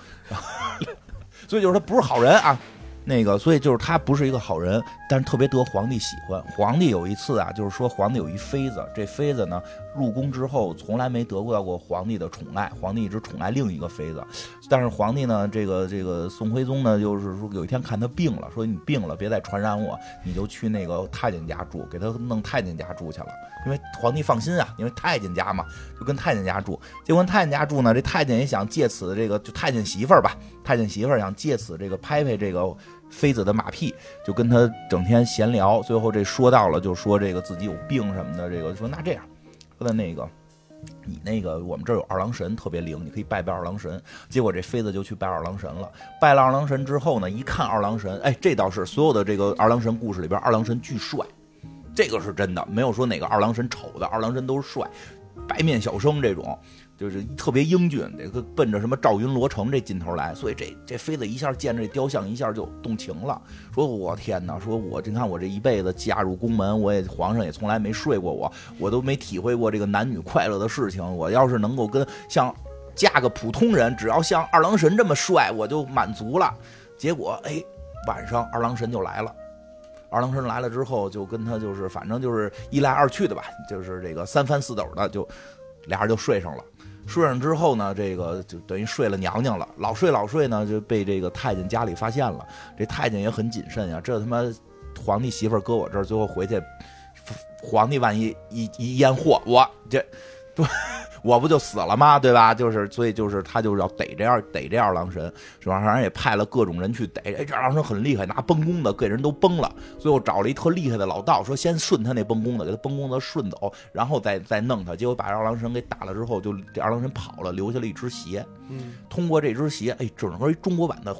所以就是他不是好人啊。那个，所以就是他不是一个好人，但是特别得皇帝喜欢。皇帝有一次啊，就是说皇帝有一妃子，这妃子呢入宫之后从来没得到过皇帝的宠爱，皇帝一直宠爱另一个妃子。但是皇帝呢，这个这个宋徽宗呢，就是说有一天看他病了，说你病了别再传染我，你就去那个太监家住，给他弄太监家住去了。因为皇帝放心啊，因为太监家嘛，就跟太监家住。结果太监家住呢，这太监也想借此这个就太监媳妇儿吧，太监媳妇儿想借此这个拍拍这个。妃子的马屁，就跟他整天闲聊，最后这说到了，就说这个自己有病什么的，这个说那这样，说的那个，你那个我们这儿有二郎神特别灵，你可以拜拜二郎神。结果这妃子就去拜二郎神了，拜了二郎神之后呢，一看二郎神，哎，这倒是所有的这个二郎神故事里边，二郎神巨帅，这个是真的，没有说哪个二郎神丑的，二郎神都是帅，白面小生这种。就是特别英俊，这个奔着什么赵云罗成这劲头来，所以这这妃子一下见这雕像，一下就动情了，说我天哪，说我你看我这一辈子嫁入宫门，我也皇上也从来没睡过我，我都没体会过这个男女快乐的事情，我要是能够跟像嫁个普通人，只要像二郎神这么帅，我就满足了。结果哎，晚上二郎神就来了，二郎神来了之后，就跟他就是反正就是一来二去的吧，就是这个三翻四抖的，就俩人就睡上了。睡上之后呢，这个就等于睡了娘娘了。老睡老睡呢，就被这个太监家里发现了。这太监也很谨慎呀，这他妈皇帝媳妇搁我这儿，最后回去，皇帝万一一一验货，我这不。我不就死了吗？对吧？就是，所以就是他就是要逮这样逮这二郎神，是吧？反正也派了各种人去逮。哎，这二郎神很厉害，拿崩弓的给人都崩了。最后找了一特厉害的老道，说先顺他那崩弓的，给他崩弓的顺走，然后再再弄他。结果把二郎神给打了之后，就这二郎神跑了，留下了一只鞋。嗯，通过这只鞋，哎，整个一中国版的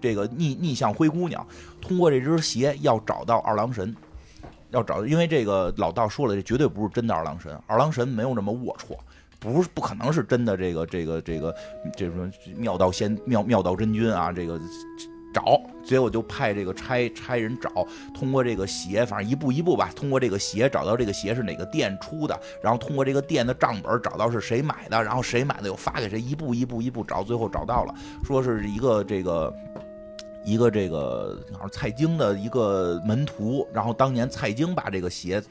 这个逆逆向灰姑娘，通过这只鞋要找到二郎神，要找，因为这个老道说了，这绝对不是真的二郎神，二郎神没有这么龌龊。不是不可能是真的，这个这个这个这什么妙道仙妙妙道真君啊，这个找，结果就派这个差差人找，通过这个鞋，反正一步一步吧，通过这个鞋找到这个鞋是哪个店出的，然后通过这个店的账本找到是谁买的，然后谁买的又发给谁，一步一步一步找，最后找到了，说是一个这个一个这个好像蔡京的一个门徒，然后当年蔡京把这个鞋。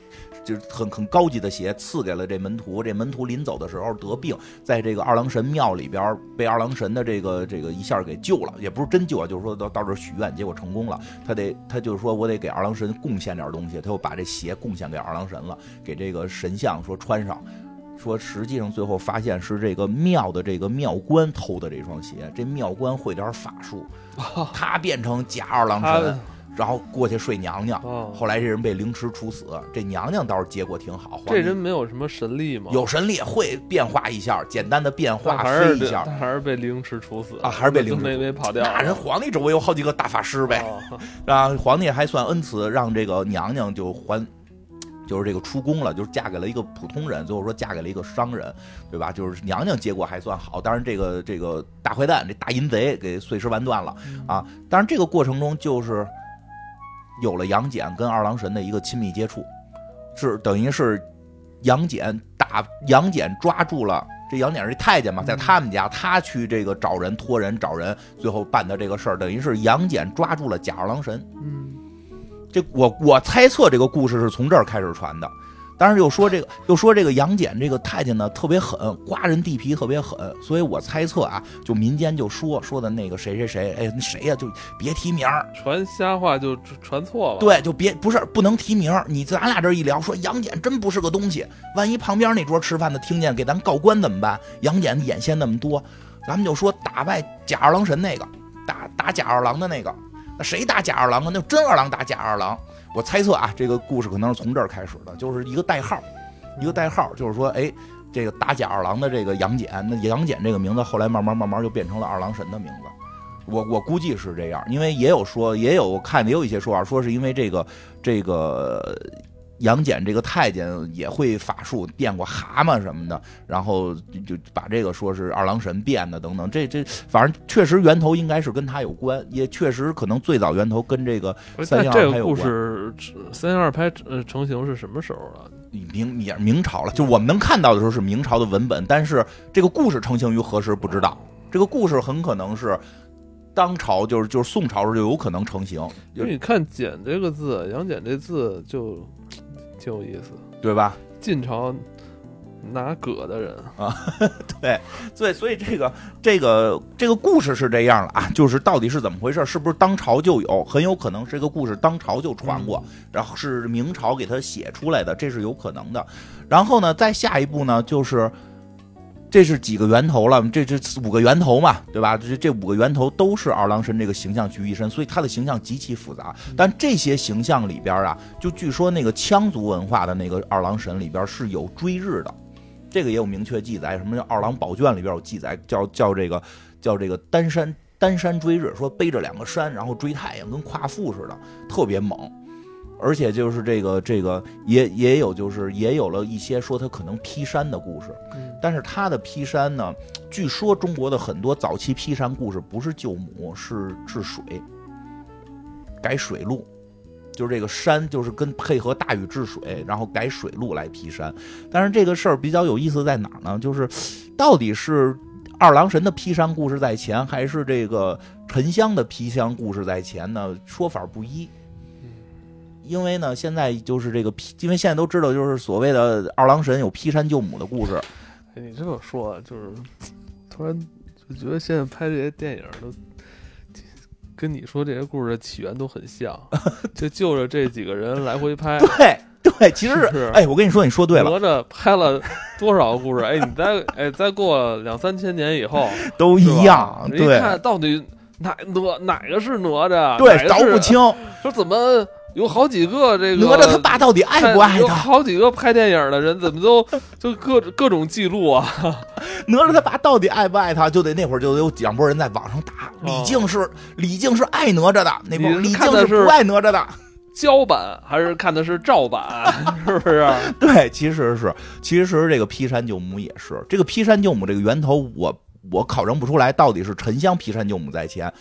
就是很很高级的鞋赐给了这门徒，这门徒临走的时候得病，在这个二郎神庙里边被二郎神的这个这个一下给救了，也不是真救啊，就是说到到这许愿，结果成功了。他得他就是说我得给二郎神贡献点东西，他又把这鞋贡献给二郎神了，给这个神像说穿上，说实际上最后发现是这个庙的这个庙官偷的这双鞋，这庙官会点法术，他变成假二郎神。然后过去睡娘娘，后来这人被凌迟处死。这娘娘倒是结果挺好。这人没有什么神力吗？有神力，会变化一下，简单的变化飞一下，还是被凌迟处死啊？还是被凌迟没没跑掉？那人皇帝周围有好几个大法师呗，啊，皇帝还算恩慈，让这个娘娘就还，就是这个出宫了，就是嫁给了一个普通人，最后说嫁给了一个商人，对吧？就是娘娘结果还算好，当然这个这个大坏蛋，这大淫贼给碎尸万段了啊！当然这个过程中就是。有了杨戬跟二郎神的一个亲密接触，是等于是杨戬打杨戬抓住了这杨戬是太监嘛，在他们家，他去这个找人托人找人，最后办的这个事儿，等于是杨戬抓住了假二郎神。嗯，这我我猜测这个故事是从这儿开始传的。但是又说这个，又说这个杨戬这个太监呢特别狠，刮人地皮特别狠，所以我猜测啊，就民间就说说的那个谁谁谁，哎，那谁呀，就别提名传瞎话就传错了。对，就别不是不能提名你咱俩这一聊，说杨戬真不是个东西，万一旁边那桌吃饭的听见，给咱告官怎么办？杨戬眼线那么多，咱们就说打败假二郎神那个，打打假二郎的那个，那谁打假二郎啊？那真二郎打假二郎。我猜测啊，这个故事可能是从这儿开始的，就是一个代号，一个代号，就是说，哎，这个打假二郎的这个杨戬，那杨戬这个名字后来慢慢慢慢就变成了二郎神的名字。我我估计是这样，因为也有说，也有看也有一些说法，说是因为这个这个杨戬这个太监也会法术，变过蛤蟆什么的，然后就把这个说是二郎神变的等等。这这反正确实源头应该是跟他有关，也确实可能最早源头跟这个三星二拍有关。这个故事三星二拍呃成型是什么时候啊？明也明朝了，就我们能看到的时候是明朝的文本，但是这个故事成型于何时不知道。这个故事很可能是当朝，就是就是宋朝时候就有可能成型。因为你看“简”这个字，杨戬这字就。挺有意思，对吧？晋朝拿葛的人啊，对，所以所以这个这个这个故事是这样了啊，就是到底是怎么回事？是不是当朝就有？很有可能这个故事当朝就传过，然后是明朝给他写出来的，这是有可能的。然后呢，再下一步呢，就是。这是几个源头了？这这五个源头嘛，对吧？这这五个源头都是二郎神这个形象集于一身，所以他的形象极其复杂。但这些形象里边啊，就据说那个羌族文化的那个二郎神里边是有追日的，这个也有明确记载。什么叫《二郎宝卷》里边有记载，叫叫这个叫这个丹山丹山追日，说背着两个山，然后追太阳，跟夸父似的，特别猛。而且就是这个这个也也有就是也有了一些说他可能劈山的故事，但是他的劈山呢，据说中国的很多早期劈山故事不是救母，是治水，改水路，就是这个山就是跟配合大禹治水，然后改水路来劈山。但是这个事儿比较有意思在哪儿呢？就是到底是二郎神的劈山故事在前，还是这个沉香的劈山故事在前呢？说法不一。因为呢，现在就是这个劈，因为现在都知道，就是所谓的二郎神有劈山救母的故事。哎，你这么说，就是突然就觉得现在拍这些电影都跟你说这些故事的起源都很像，就就着这几个人来回拍。对对，其实是哎，我跟你说，你说对了。哪吒拍了多少个故事？哎，你再哎再过两三千年以后 都一样。对，看到底哪哪哪个是哪吒？对，搞不清。说怎么？有好几个这个哪吒他爸到底爱不爱他？有好几个拍电影的人怎么都就各各种记录啊？哪吒他爸到底爱不爱他？就得那会儿就有两拨人在网上打。李靖是李靖是爱哪吒的，那波李靖是不爱哪吒的。胶版还是看的是照版？是不是？对，其实是其实这个劈山救母也是这个劈山救母这个源头，我我考证不出来到底是沉香劈山救母在前。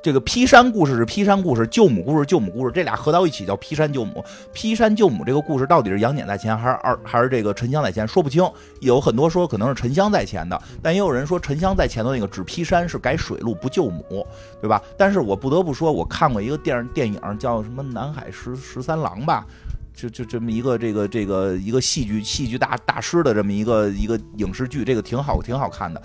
这个劈山故事是劈山故事，救母故事救母故事，这俩合到一起叫劈山救母。劈山救母这个故事到底是杨戬在前，还是二还是这个沉香在前？说不清。有很多说可能是沉香在前的，但也有人说沉香在前头那个只劈山是改水路不救母，对吧？但是我不得不说，我看过一个电电影叫什么《南海十十三郎》吧，就就这么一个这个这个一个戏剧戏剧大大师的这么一个一个影视剧，这个挺好挺好看的。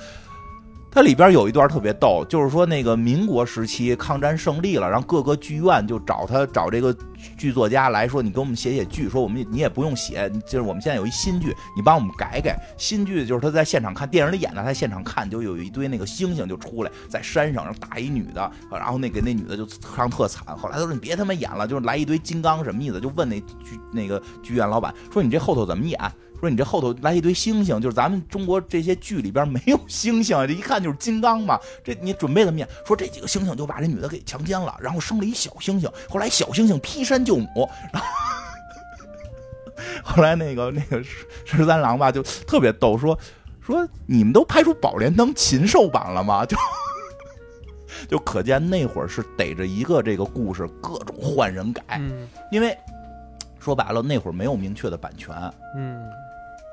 它里边有一段特别逗，就是说那个民国时期抗战胜利了，然后各个剧院就找他找这个剧作家来说，你给我们写写剧，说我们你也不用写，就是我们现在有一新剧，你帮我们改改。新剧就是他在现场看电影里演的，他现场看就有一堆那个星星就出来，在山上然后打一女的，然后那个那女的就唱特惨。后来他说你别他妈演了，就是来一堆金刚什么意思？就问那剧那个剧院老板说你这后头怎么演？说你这后头来一堆星星，就是咱们中国这些剧里边没有星星，这一看就是金刚嘛。这你准备怎么演？说这几个星星就把这女的给强奸了，然后生了一小星星。后来小星星劈山救母，然后后来那个那个十三郎吧，就特别逗，说说你们都拍出《宝莲灯》禽兽版了吗？就就可见那会儿是逮着一个这个故事各种换人改，因为说白了那会儿没有明确的版权，嗯。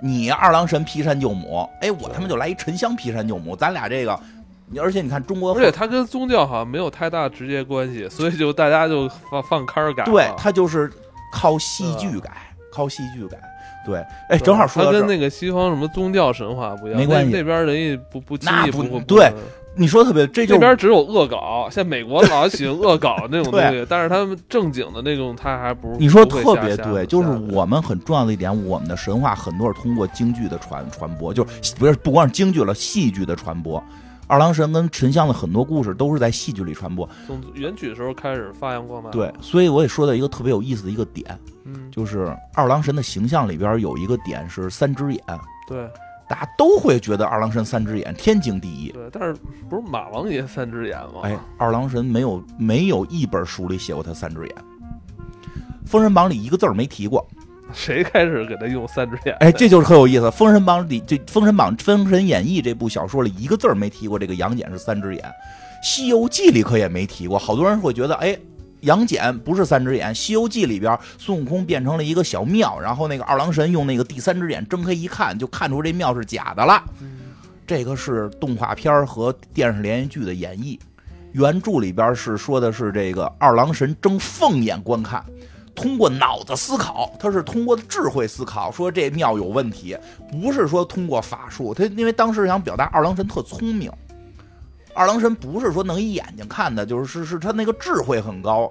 你二郎神劈山救母，哎，我他妈就来一沉香劈山救母，咱俩这个，你而且你看中国，而且它跟宗教好像没有太大直接关系，所以就大家就放放开改。对，它就是靠戏剧改，靠戏剧改。对，哎，正好说它跟那个西方什么宗教神话不一样，没关系，那边人也不不轻易不对。你说特别，这这边只有恶搞，像美国老喜欢恶搞那种 东西，但是他们正经的那种，他还不你说特别对，就是我们很重要的一点，我们的神话很多是通过京剧的传传播，就是不是不光是京剧了，戏剧的传播。二郎神跟沉香的很多故事都是在戏剧里传播，从元曲的时候开始发扬光大。对，所以我也说到一个特别有意思的一个点，嗯，就是二郎神的形象里边有一个点是三只眼，对。大家都会觉得二郎神三只眼天经地义，对，但是不是马王爷三只眼吗？哎，二郎神没有没有一本书里写过他三只眼，《封神榜》里一个字儿没提过，谁开始给他用三只眼？哎，这就是很有意思。《封神榜》里，这《封神榜》《封神演义》这部小说里，一个字儿没提过这个杨戬是三只眼，《西游记》里可也没提过。好多人会觉得，哎，杨戬不是三只眼，《西游记》里边孙悟空变成了一个小庙，然后那个二郎神用那个第三只眼睁开一看，就看出这庙是假的了。这个是动画片和电视连续剧的演绎，原著里边是说的是这个二郎神睁凤眼观看。通过脑子思考，他是通过智慧思考，说这庙有问题，不是说通过法术。他因为当时想表达二郎神特聪明，二郎神不是说能一眼睛看的，就是是是他那个智慧很高。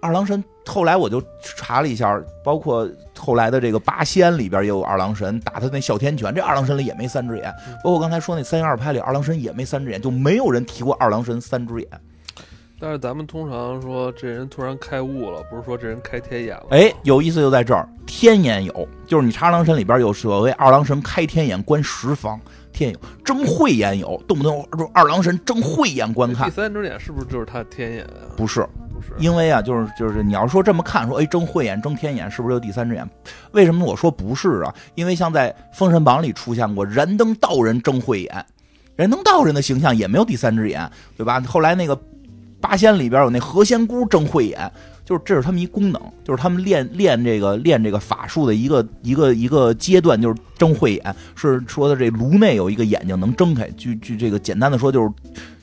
二郎神后来我就查了一下，包括后来的这个八仙里边也有二郎神打他那哮天犬，这二郎神里也没三只眼。包括刚才说那三言二拍里二郎神也没三只眼，就没有人提过二郎神三只眼。但是咱们通常说这人突然开悟了，不是说这人开天眼了。哎，有意思就在这儿，天眼有，就是你查二郎神里边有所谓二郎神开天眼观十方，天眼睁慧眼有，动不动就二郎神睁慧眼观看。第三只眼是不是就是他天眼啊？不是，不是，因为啊，就是就是你要说这么看，说哎睁慧眼睁天眼是不是就第三只眼？为什么我说不是啊？因为像在《封神榜》里出现过燃灯道人睁慧眼，燃灯道人的形象也没有第三只眼，对吧？后来那个。八仙里边有那何仙姑睁慧眼，就是这是他们一功能，就是他们练练这个练这个法术的一个一个一个阶段，就是睁慧眼，是说的这颅内有一个眼睛能睁开。据据这个简单的说，就是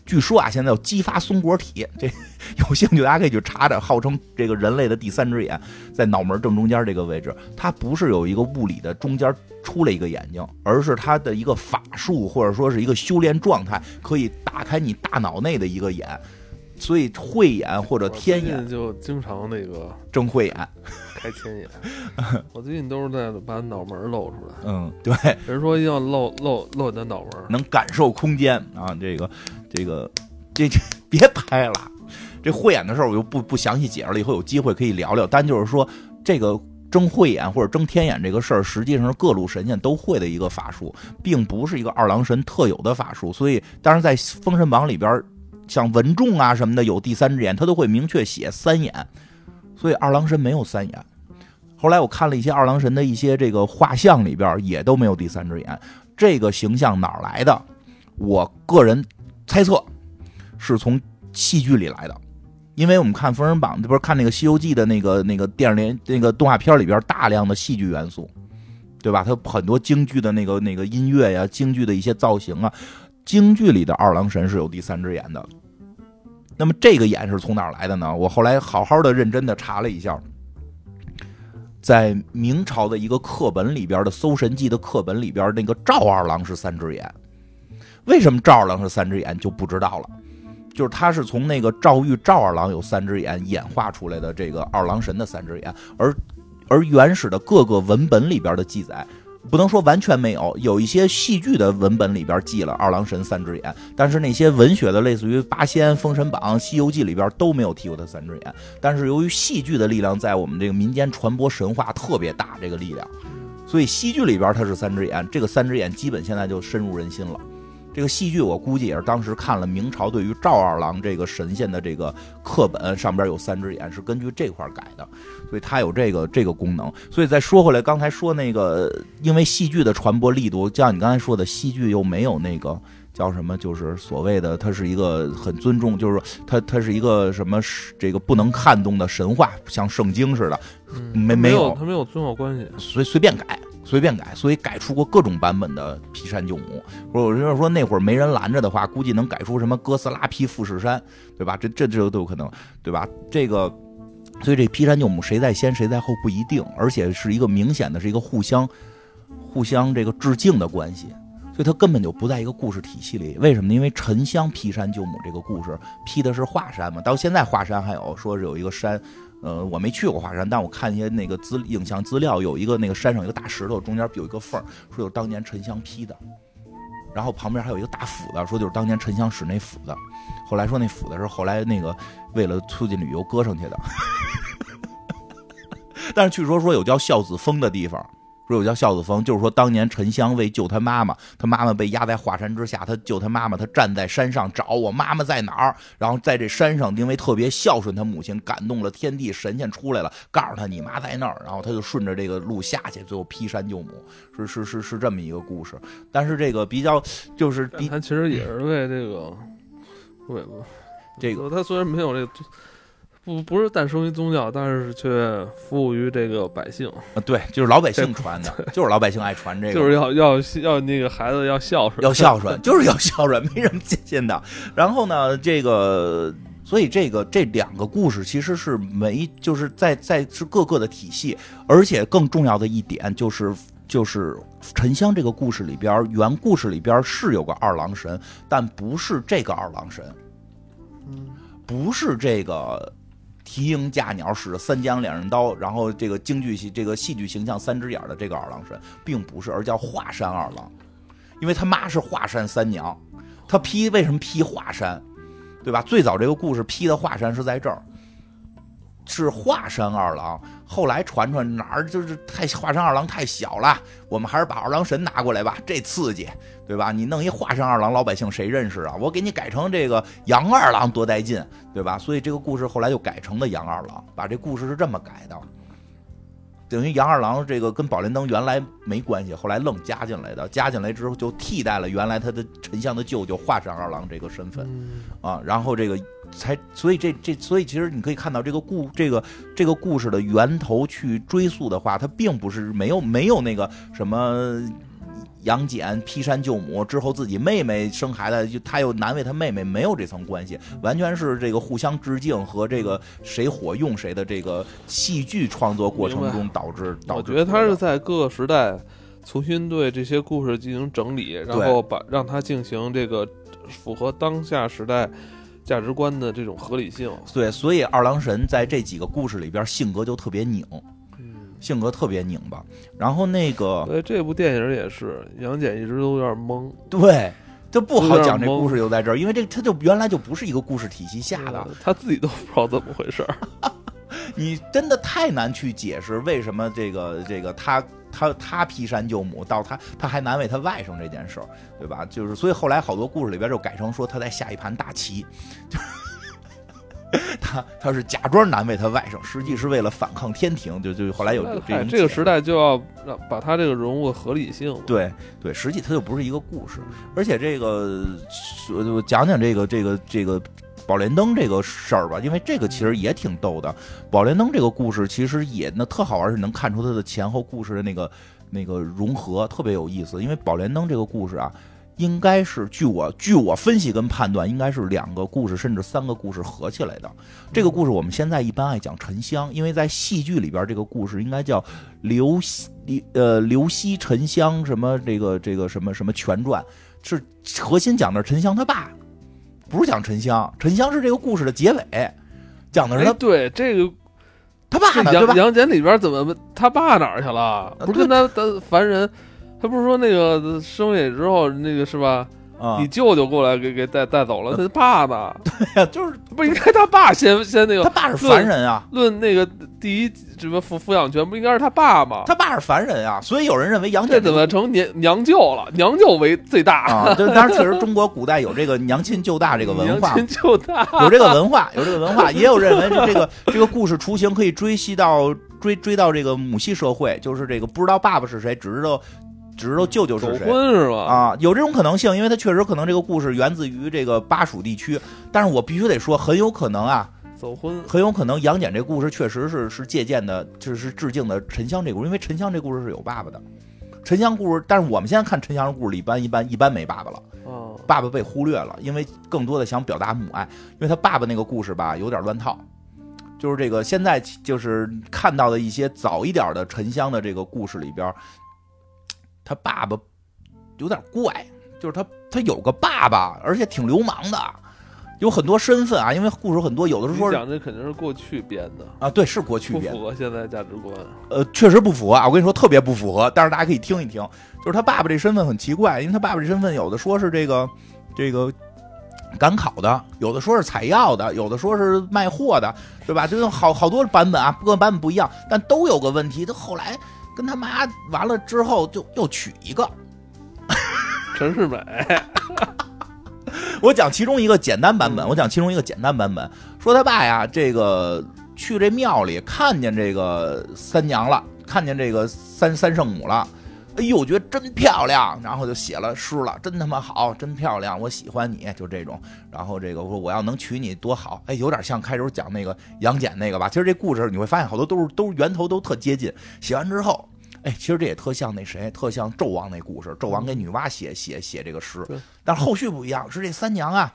据说啊，现在要激发松果体，这有兴趣大家可以去查查，号称这个人类的第三只眼在脑门正中间这个位置，它不是有一个物理的中间出来一个眼睛，而是它的一个法术或者说是一个修炼状态，可以打开你大脑内的一个眼。所以慧眼或者天眼就经常那个睁慧眼，开天眼。我最近都是在把脑门露出来。嗯，对。人说要露露露你的脑门，能感受空间啊。这个这个这 别拍了。这慧眼的事儿我就不不详细解释了，以后有机会可以聊聊。但就是说，这个睁慧眼或者睁天眼这个事儿，实际上是各路神仙都会的一个法术，并不是一个二郎神特有的法术。所以，当然在《封神榜》里边。像文仲啊什么的有第三只眼，他都会明确写三眼，所以二郎神没有三眼。后来我看了一些二郎神的一些这个画像里边，也都没有第三只眼。这个形象哪来的？我个人猜测是从戏剧里来的，因为我们看《封神榜》，这不是看那个《西游记》的那个那个电视连那个动画片里边大量的戏剧元素，对吧？它很多京剧的那个那个音乐呀，京剧的一些造型啊。京剧里的二郎神是有第三只眼的，那么这个眼是从哪来的呢？我后来好好的认真的查了一下，在明朝的一个课本里边的《搜神记》的课本里边，那个赵二郎是三只眼。为什么赵二郎是三只眼就不知道了，就是他是从那个赵玉赵二郎有三只眼演化出来的这个二郎神的三只眼，而而原始的各个文本里边的记载。不能说完全没有，有一些戏剧的文本里边记了二郎神三只眼，但是那些文学的，类似于八仙、封神榜、西游记里边都没有提过他三只眼。但是由于戏剧的力量在我们这个民间传播神话特别大，这个力量，所以戏剧里边他是三只眼，这个三只眼基本现在就深入人心了。这个戏剧我估计也是当时看了明朝对于赵二郎这个神仙的这个课本，上边有三只眼，是根据这块改的，所以它有这个这个功能。所以再说回来，刚才说那个，因为戏剧的传播力度，像你刚才说的，戏剧又没有那个叫什么，就是所谓的它是一个很尊重，就是说它它是一个什么这个不能撼动的神话，像圣经似的，没没有它没有宗教关系，随随便改。随便改，所以改出过各种版本的劈山救母。我就是说，那会儿没人拦着的话，估计能改出什么哥斯拉劈富士山，对吧？这这这都有可能，对吧？这个，所以这劈山救母谁在先谁在后不一定，而且是一个明显的是一个互相互相这个致敬的关系，所以它根本就不在一个故事体系里。为什么呢？因为沉香劈山救母这个故事劈的是华山嘛，到现在华山还有说是有一个山。呃，我没去过华山，但我看一些那个资影像资料，有一个那个山上有个大石头，中间有一个缝说有当年沉香劈的，然后旁边还有一个大斧子，说就是当年沉香使那斧子，后来说那斧子是后来那个为了促进旅游搁上去的，但是据说说有叫孝子峰的地方，不是有叫孝子峰，就是说当年沉香为救他妈妈，他妈妈被压在华山之下，他救他妈妈，他站在山上找我妈妈在哪儿，然后在这山上因为特别孝顺他母亲，感动了天地神仙出来了，告诉他你妈在那儿，然后他就顺着这个路下去，最后劈山救母，是是是是这么一个故事。但是这个比较就是比他其实也是为这个为这个他虽然没有这个。不不是诞生于宗教，但是却服务于这个百姓啊！对，就是老百姓传的，就是老百姓爱传这个，就是要要要那个孩子要孝顺，要孝顺，就是要孝顺，没什么新鲜的。然后呢，这个，所以这个这两个故事其实是没，就是在在是各个的体系，而且更重要的一点就是就是沉香这个故事里边，原故事里边是有个二郎神，但不是这个二郎神，嗯，不是这个。提鹰架鸟，使三江两刃刀，然后这个京剧戏这个戏剧形象三只眼的这个二郎神，并不是，而叫华山二郎，因为他妈是华山三娘，他劈为什么劈华山，对吧？最早这个故事劈的华山是在这儿。是华山二郎，后来传传哪儿就是太华山二郎太小了，我们还是把二郎神拿过来吧，这刺激，对吧？你弄一华山二郎，老百姓谁认识啊？我给你改成这个杨二郎多带劲，对吧？所以这个故事后来就改成了杨二郎，把这故事是这么改的，等于杨二郎这个跟宝莲灯原来没关系，后来愣加进来的，加进来之后就替代了原来他的丞相的舅舅华山二郎这个身份啊，然后这个。才，所以这这，所以其实你可以看到这个故这个这个故事的源头去追溯的话，它并不是没有没有那个什么杨戬劈山救母之后自己妹妹生孩子，就他又难为他妹妹，没有这层关系，完全是这个互相致敬和这个谁火用谁的这个戏剧创作过程中导致导致。我觉得他是在各个时代重新对这些故事进行整理，然后把让它进行这个符合当下时代。价值观的这种合理性，对，所以二郎神在这几个故事里边性格就特别拧，性格特别拧巴。然后那个，对，这部电影也是杨戬一直都有点懵，对，就不好讲这故事就在这儿，因为这他就原来就不是一个故事体系下的，他自己都不知道怎么回事儿。你真的太难去解释为什么这个这个他。他他劈山救母，到他他还难为他外甥这件事儿，对吧？就是所以后来好多故事里边就改成说他在下一盘大棋，就是 他他是假装难为他外甥，实际是为了反抗天庭。就就后来有这这个时代就要让把他这个人物合理性。对对，实际他就不是一个故事，而且这个我讲讲这个这个这个。宝莲灯这个事儿吧，因为这个其实也挺逗的。宝莲灯这个故事其实也那特好玩，是能看出它的前后故事的那个那个融合，特别有意思。因为宝莲灯这个故事啊，应该是据我据我分析跟判断，应该是两个故事甚至三个故事合起来的。这个故事我们现在一般爱讲沉香，因为在戏剧里边这个故事应该叫刘西呃刘西沉香什么这个这个什么什么全传，是核心讲的是沉香他爸。不是讲沉香，沉香是这个故事的结尾，讲的是他对这个他爸呢，杨杨戬里边怎么他爸哪儿去了？不是跟他他凡人，他不是说那个生下之后那个是吧？你舅舅过来给给带带走了，他爸呢？对呀，就是不应该他爸先先那个？他爸是凡人啊。论那个第一什么抚抚养权，不应该是他爸吗？他爸是凡人啊，所以有人认为杨戬怎么成娘娘舅了？娘舅为最大啊。就当然，确实中国古代有这个娘亲舅大这个文化，娘亲舅大 有这个文化，有这个文化。也有认为这个这个故事雏形可以追系到追追到这个母系社会，就是这个不知道爸爸是谁，只知道。只知道舅舅是谁？婚是吧？啊，有这种可能性，因为他确实可能这个故事源自于这个巴蜀地区，但是我必须得说，很有可能啊，走婚，很有可能杨戬这故事确实是是借鉴的，就是致敬的沉香这故事，因为沉香这故事是有爸爸的，沉香故事，但是我们现在看沉香的故事，一般一般一般没爸爸了，哦，爸爸被忽略了，因为更多的想表达母爱，因为他爸爸那个故事吧有点乱套，就是这个现在就是看到的一些早一点的沉香的这个故事里边。他爸爸有点怪，就是他他有个爸爸，而且挺流氓的，有很多身份啊。因为故事很多，有的时候讲的肯定是过去编的啊，对，是过去编，不符合现在价值观。呃，确实不符合啊，我跟你说特别不符合。但是大家可以听一听，就是他爸爸这身份很奇怪，因为他爸爸这身份有的说是这个这个赶考的，有的说是采药的，有的说是卖货的，对吧？就是好好多版本啊，各个版本不一样，但都有个问题，他后来。跟他妈完了之后就又娶一个。陈世美，我讲其中一个简单版本，我讲其中一个简单版本，说他爸呀，这个去这庙里看见这个三娘了，看见这个三三圣母了。哎呦，我觉得真漂亮，然后就写了诗了，真他妈好，真漂亮，我喜欢你，就这种。然后这个我说我要能娶你多好，哎，有点像开头讲那个杨戬那个吧。其实这故事你会发现好多都是都是源头都特接近。写完之后，哎，其实这也特像那谁，特像纣王那故事，纣王给女娲写写写这个诗，但是后续不一样，是这三娘啊，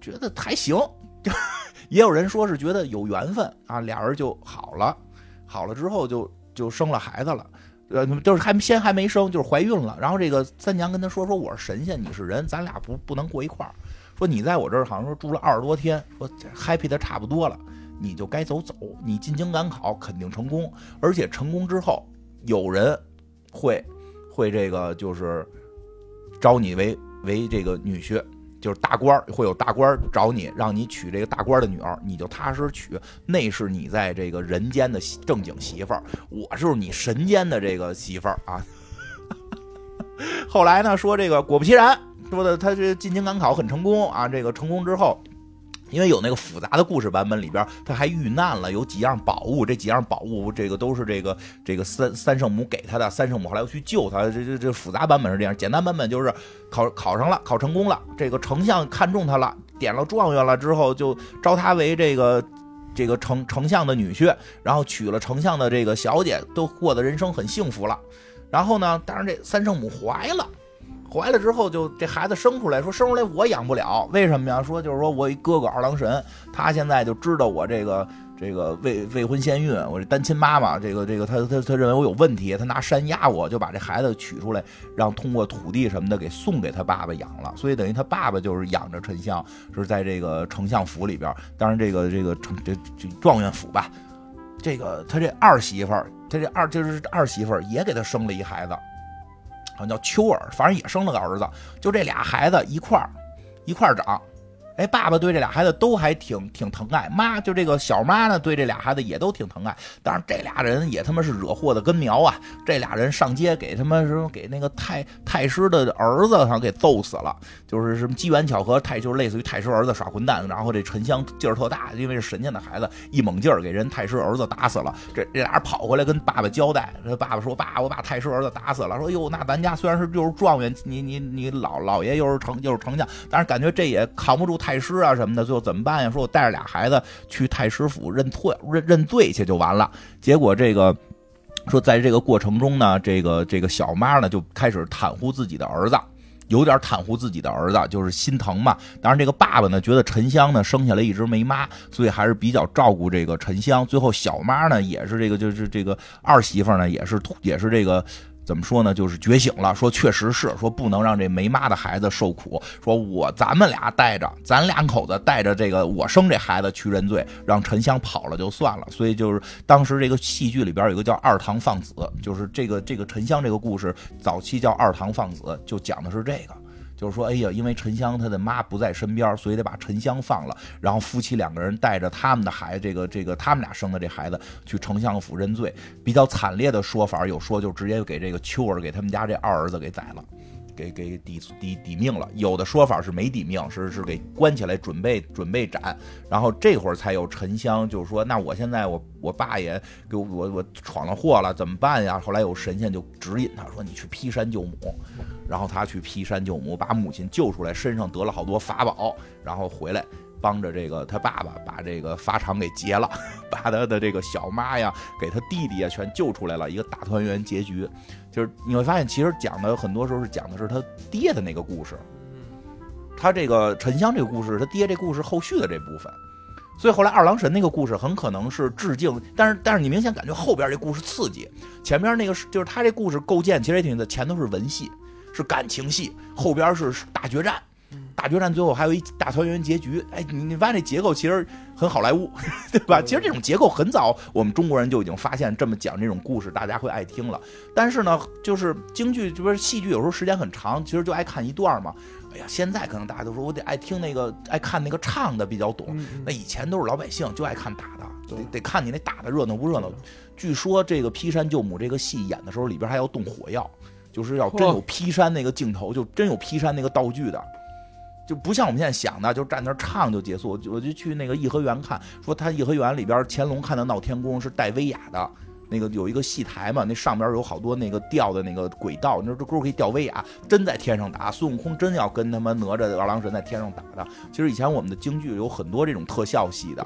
觉得还行，就 也有人说是觉得有缘分啊，俩人就好了，好了之后就就生了孩子了。呃，就是还先还没生，就是怀孕了。然后这个三娘跟他说：“说我是神仙，你是人，咱俩不不能过一块儿。说你在我这儿好像说住了二十多天，说 happy 的差不多了，你就该走走。你进京赶考肯定成功，而且成功之后有人会会这个就是招你为为这个女婿。”就是大官会有大官找你，让你娶这个大官的女儿，你就踏实娶，那是你在这个人间的正经媳妇儿，我就是你神间的这个媳妇儿啊。后来呢，说这个果不其然，说的他这进京赶考很成功啊，这个成功之后。因为有那个复杂的故事版本里边，他还遇难了，有几样宝物，这几样宝物，这个都是这个这个三三圣母给他的，三圣母后来又去救他，这这这复杂版本是这样，简单版本就是考考上了，考成功了，这个丞相看中他了，点了状元了之后，就招他为这个这个丞丞相的女婿，然后娶了丞相的这个小姐，都过的人生很幸福了。然后呢，当然这三圣母怀了。怀了之后，就这孩子生出来，说生出来我养不了，为什么呀？说就是说我一哥哥二郎神，他现在就知道我这个这个未未婚先孕，我这单亲妈妈，这个这个他他他认为我有问题，他拿山压我，就把这孩子取出来，让通过土地什么的给送给他爸爸养了，所以等于他爸爸就是养着丞相，是在这个丞相府里边，当然这个这个丞这这状元府吧，这个他这二媳妇，他这二就是二媳妇也给他生了一孩子。好像叫秋儿，反正也生了个儿子，就这俩孩子一块儿一块儿长。哎，爸爸对这俩孩子都还挺挺疼爱，妈就这个小妈呢，对这俩孩子也都挺疼爱。当然，这俩人也他妈是惹祸的根苗啊！这俩人上街给他妈什么给那个太太师的儿子好像给揍死了，就是什么机缘巧合，太就是类似于太师儿子耍混蛋，然后这沉香劲儿特大，因为是神仙的孩子，一猛劲儿给人太师儿子打死了。这这俩人跑回来跟爸爸交代，他爸爸说：“爸，我把太师儿子打死了。”说：“哟，那咱家虽然是又是状元，你你你老老爷又是丞又是丞相，但是感觉这也扛不住。”太太师啊什么的，最后怎么办呀？说我带着俩孩子去太师府认错认认罪去就完了。结果这个说，在这个过程中呢，这个这个小妈呢就开始袒护自己的儿子，有点袒护自己的儿子，就是心疼嘛。当然，这个爸爸呢觉得沉香呢生下来一直没妈，所以还是比较照顾这个沉香。最后小妈呢也是这个就是这个二媳妇呢也是也是这个。怎么说呢？就是觉醒了，说确实是说不能让这没妈的孩子受苦。说我咱们俩带着，咱两口子带着这个我生这孩子去认罪，让沉香跑了就算了。所以就是当时这个戏剧里边有一个叫二堂放子，就是这个这个沉香这个故事早期叫二堂放子，就讲的是这个。就是说，哎呀，因为沉香他的妈不在身边，所以得把沉香放了。然后夫妻两个人带着他们的孩子，这个这个他们俩生的这孩子去丞相府认罪。比较惨烈的说法有说，就直接给这个秋儿给他们家这二儿子给宰了。给给抵抵抵命了，有的说法是没抵命，是是给关起来准备准备斩，然后这会儿才有沉香，就是说，那我现在我我爸也给我我我闯了祸了，怎么办呀？后来有神仙就指引他说，你去劈山救母，然后他去劈山救母，把母亲救出来，身上得了好多法宝，然后回来。帮着这个他爸爸把这个法场给劫了，把他的这个小妈呀，给他弟弟呀全救出来了，一个大团圆结局。就是你会发现，其实讲的很多时候是讲的是他爹的那个故事。他这个沉香这个故事，他爹这故事后续的这部分。所以后来二郎神那个故事很可能是致敬，但是但是你明显感觉后边这故事刺激，前边那个是就是他这故事构建其实也挺的，前头是文戏，是感情戏，后边是大决战。大决战最后还有一大团圆结局，哎，你你发现这结构其实很好莱坞，对吧？其实这种结构很早，我们中国人就已经发现这么讲这种故事，大家会爱听了。但是呢，就是京剧，就是戏剧，有时候时间很长，其实就爱看一段嘛。哎呀，现在可能大家都说我得爱听那个，爱看那个唱的比较懂。那以前都是老百姓就爱看打的，得得看你那打的热闹不热闹。据说这个劈山救母这个戏演的时候，里边还要动火药，就是要真有劈山那个镜头，就真有劈山那个道具的。就不像我们现在想的，就站那唱就结束。我就去那个颐和园看，说他颐和园里边乾隆看的闹天宫是带威亚的，那个有一个戏台嘛，那上边有好多那个吊的那个轨道，你说这钩可以吊威亚，真在天上打。孙悟空真要跟他妈哪吒、二郎神在天上打的。其实以前我们的京剧有很多这种特效戏的，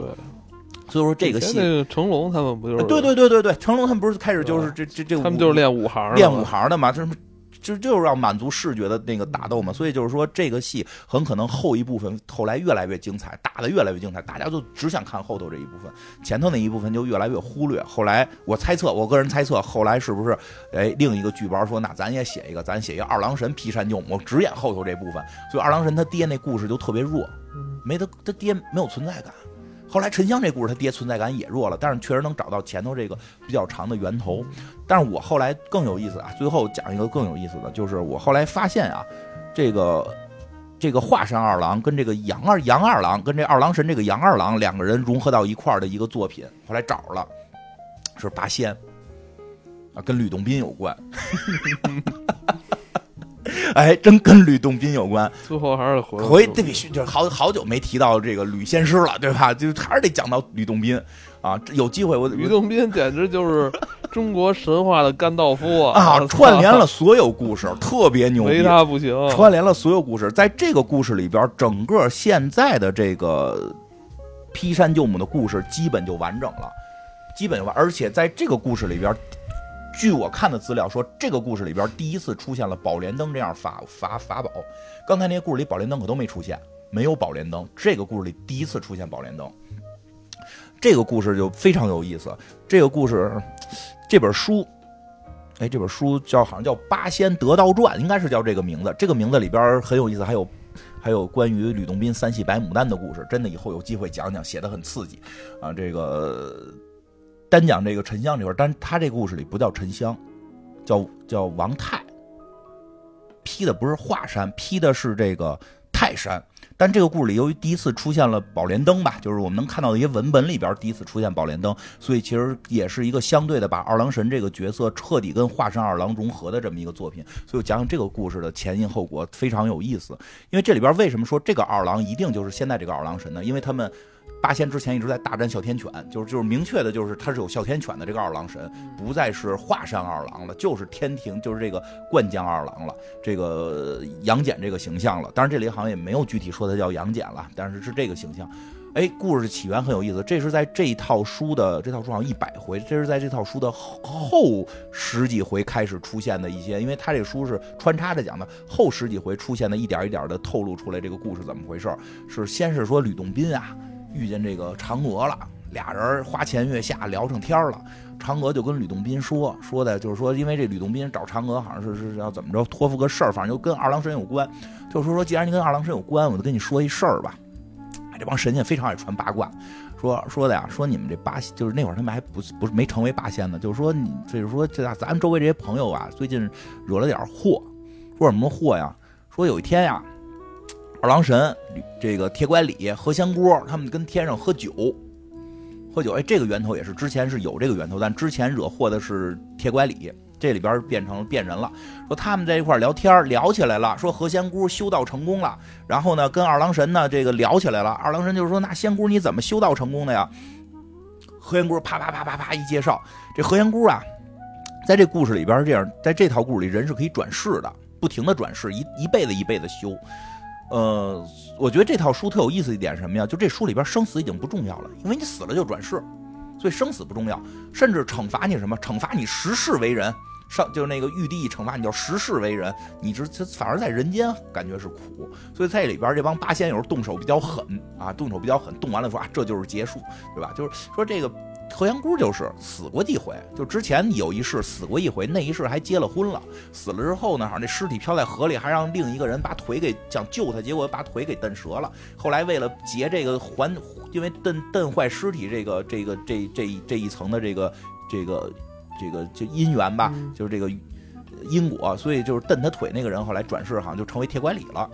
所以说这个戏，成龙他们不就是？对对对对对，成龙他们不是开始就是这这这，他们就是练武行练武行的嘛，就是。就就是要满足视觉的那个打斗嘛，所以就是说这个戏很可能后一部分后来越来越精彩，打的越来越精彩，大家就只想看后头这一部分，前头那一部分就越来越忽略。后来我猜测，我个人猜测，后来是不是哎另一个剧本说，那咱也写一个，咱写一个二郎神劈山救母，只演后头这部分，所以二郎神他爹那故事就特别弱，没他他爹没有存在感。后来沉香这故事他爹存在感也弱了，但是确实能找到前头这个比较长的源头。但是我后来更有意思啊，最后讲一个更有意思的，就是我后来发现啊，这个这个华山二郎跟这个杨二杨二郎跟这二郎神这个杨二郎两个人融合到一块儿的一个作品，后来找了是八仙啊，跟吕洞宾有关。哎，真跟吕洞宾有关。最后还是回回，这必须就是好好久没提到这个吕仙师了，对吧？就还是得讲到吕洞宾啊。有机会我吕洞宾简直就是中国神话的甘道夫啊！啊，串联了所有故事，特别牛逼，没他不行。串联了所有故事，在这个故事里边，整个现在的这个劈山救母的故事基本就完整了，基本就完。而且在这个故事里边。据我看的资料说，这个故事里边第一次出现了宝莲灯这样法法法宝。刚才那些故事里宝莲灯可都没出现，没有宝莲灯。这个故事里第一次出现宝莲灯，这个故事就非常有意思。这个故事，这本书，哎，这本书叫好像叫《八仙得道传》，应该是叫这个名字。这个名字里边很有意思，还有还有关于吕洞宾三系白牡丹的故事。真的以后有机会讲讲，写的很刺激啊，这个。单讲这个沉香这块，但他这故事里不叫沉香，叫叫王泰，劈的不是华山，劈的是这个泰山。但这个故事里，由于第一次出现了宝莲灯吧，就是我们能看到的一些文本里边第一次出现宝莲灯，所以其实也是一个相对的把二郎神这个角色彻底跟华山二郎融合的这么一个作品。所以我讲讲这个故事的前因后果，非常有意思。因为这里边为什么说这个二郎一定就是现在这个二郎神呢？因为他们。八仙之前一直在大战哮天犬，就是就是明确的，就是他是有哮天犬的这个二郎神，不再是华山二郎了，就是天庭，就是这个灌江二郎了，这个杨戬这个形象了。当然这里好像也没有具体说他叫杨戬了，但是是这个形象。哎，故事起源很有意思，这是在这一套书的这套书好像一百回，这是在这套书的后十几回开始出现的一些，因为他这书是穿插着讲的，后十几回出现的一点一点的透露出来这个故事怎么回事是先是说吕洞宾啊。遇见这个嫦娥了，俩人花前月下聊上天了。嫦娥就跟吕洞宾说说的，就是说，因为这吕洞宾找嫦娥，好像是是要怎么着托付个事儿，反正就跟二郎神有关。就说说，既然你跟二郎神有关，我就跟你说一事儿吧。这帮神仙非常爱传八卦，说说的呀，说你们这八仙，就是那会儿他们还不不是没成为八仙呢，就是说你就是说这咱周围这些朋友啊，最近惹了点祸，说什么祸呀？说有一天呀。二郎神，这个铁拐李、何仙姑，他们跟天上喝酒，喝酒。哎，这个源头也是之前是有这个源头，但之前惹祸的是铁拐李，这里边变成变人了。说他们在一块聊天，聊起来了，说何仙姑修道成功了，然后呢，跟二郎神呢这个聊起来了。二郎神就是说，那仙姑你怎么修道成功的呀？何仙姑啪啪啪啪啪一介绍，这何仙姑啊，在这故事里边这样，在这套故事里，人是可以转世的，不停的转世，一一辈子一辈子修。呃，我觉得这套书特有意思一点什么呀？就这书里边生死已经不重要了，因为你死了就转世，所以生死不重要。甚至惩罚你什么？惩罚你十世为人，上就是那个玉帝惩罚你叫十世为人，你这反而在人间感觉是苦。所以在里边这帮八仙有时候动手比较狠啊，动手比较狠，动完了说啊这就是结束，对吧？就是说这个。何仙姑就是死过几回，就之前有一世死过一回，那一世还结了婚了。死了之后呢，好像那尸体漂在河里，还让另一个人把腿给想救他，结果把腿给蹬折了。后来为了结这个还，因为蹬蹬坏尸体这个这个这这这一层的这个这个这个就姻缘吧，就是这个因果，所以就是蹬他腿那个人后来转世，好像就成为铁拐李了。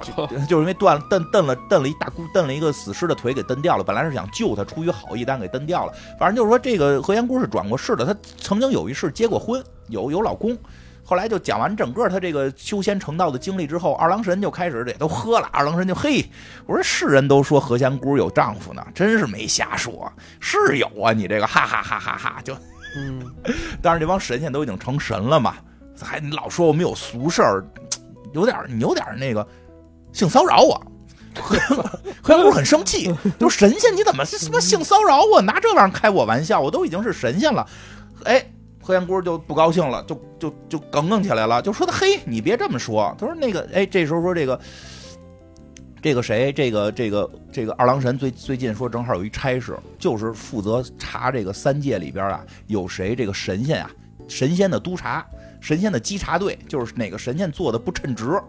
就是因为断蹬蹬了蹬了一大蹬了一个死尸的腿给蹬掉了，本来是想救他，出于好意，但给蹬掉了。反正就是说，这个何仙姑是转过世的，她曾经有一世结过婚，有有老公。后来就讲完整个他这个修仙成道的经历之后，二郎神就开始也都喝了。二郎神就嘿，我说世人都说何仙姑有丈夫呢，真是没瞎说，是有啊，你这个哈哈哈哈哈就，嗯，但是这帮神仙都已经成神了嘛，还老说我们有俗事儿，有点你有点那个性骚扰我，何仙姑很生气，就神仙你怎么什么性骚扰我，拿这玩意儿开我玩笑，我都已经是神仙了，哎。何仙姑就不高兴了，就就就耿耿起来了，就说他嘿，你别这么说。他说那个，哎，这时候说这个，这个谁，这个这个这个二郎神最最近说正好有一差事，就是负责查这个三界里边啊有谁这个神仙啊，神仙的督察，神仙的稽查队，就是哪个神仙做的不称职。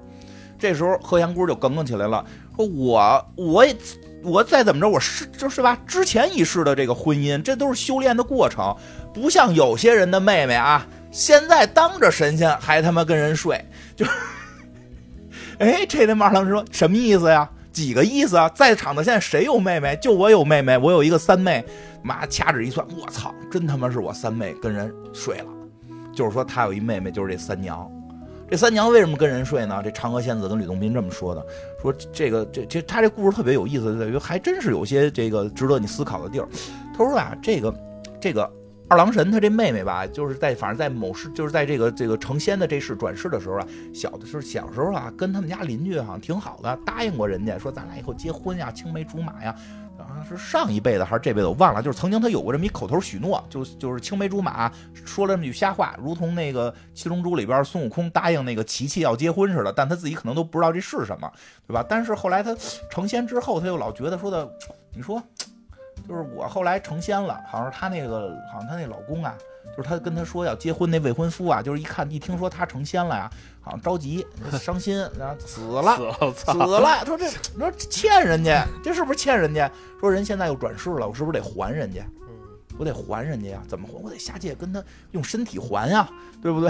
这时候何仙姑就耿耿起来了，说我我也。我再怎么着，我是就是吧，之前一世的这个婚姻，这都是修炼的过程，不像有些人的妹妹啊，现在当着神仙还他妈跟人睡，就，哎，这他妈二郎神说什么意思呀？几个意思啊？在场的现在谁有妹妹？就我有妹妹，我有一个三妹，妈掐指一算，我操，真他妈是我三妹跟人睡了，就是说他有一妹妹，就是这三娘。这三娘为什么跟人睡呢？这嫦娥仙子跟吕洞宾这么说的，说这个这这他这故事特别有意思，在于还真是有些这个值得你思考的地儿。他说啊，这个这个二郎神他这妹妹吧，就是在反正在某世，就是在这个这个成仙的这世转世的时候啊，小的时候小时候啊，跟他们家邻居好像挺好的，答应过人家说咱俩以后结婚呀，青梅竹马呀。像是上一辈子还是这辈子我忘了，就是曾经他有过这么一口头许诺，就就是青梅竹马说了这么句瞎话，如同那个七龙珠里边孙悟空答应那个琪琪要结婚似的，但他自己可能都不知道这是什么，对吧？但是后来他成仙之后，他又老觉得说的，你说，就是我后来成仙了，好像他那个好像他那老公啊。就是他跟他说要结婚那未婚夫啊，就是一看一听说他成仙了呀，好像着急 伤心，然后死了，死了。说这你说欠人家，这是不是欠人家？说人现在又转世了，我是不是得还人家？我得还人家呀？怎么还？我得下界跟他用身体还呀，对不对？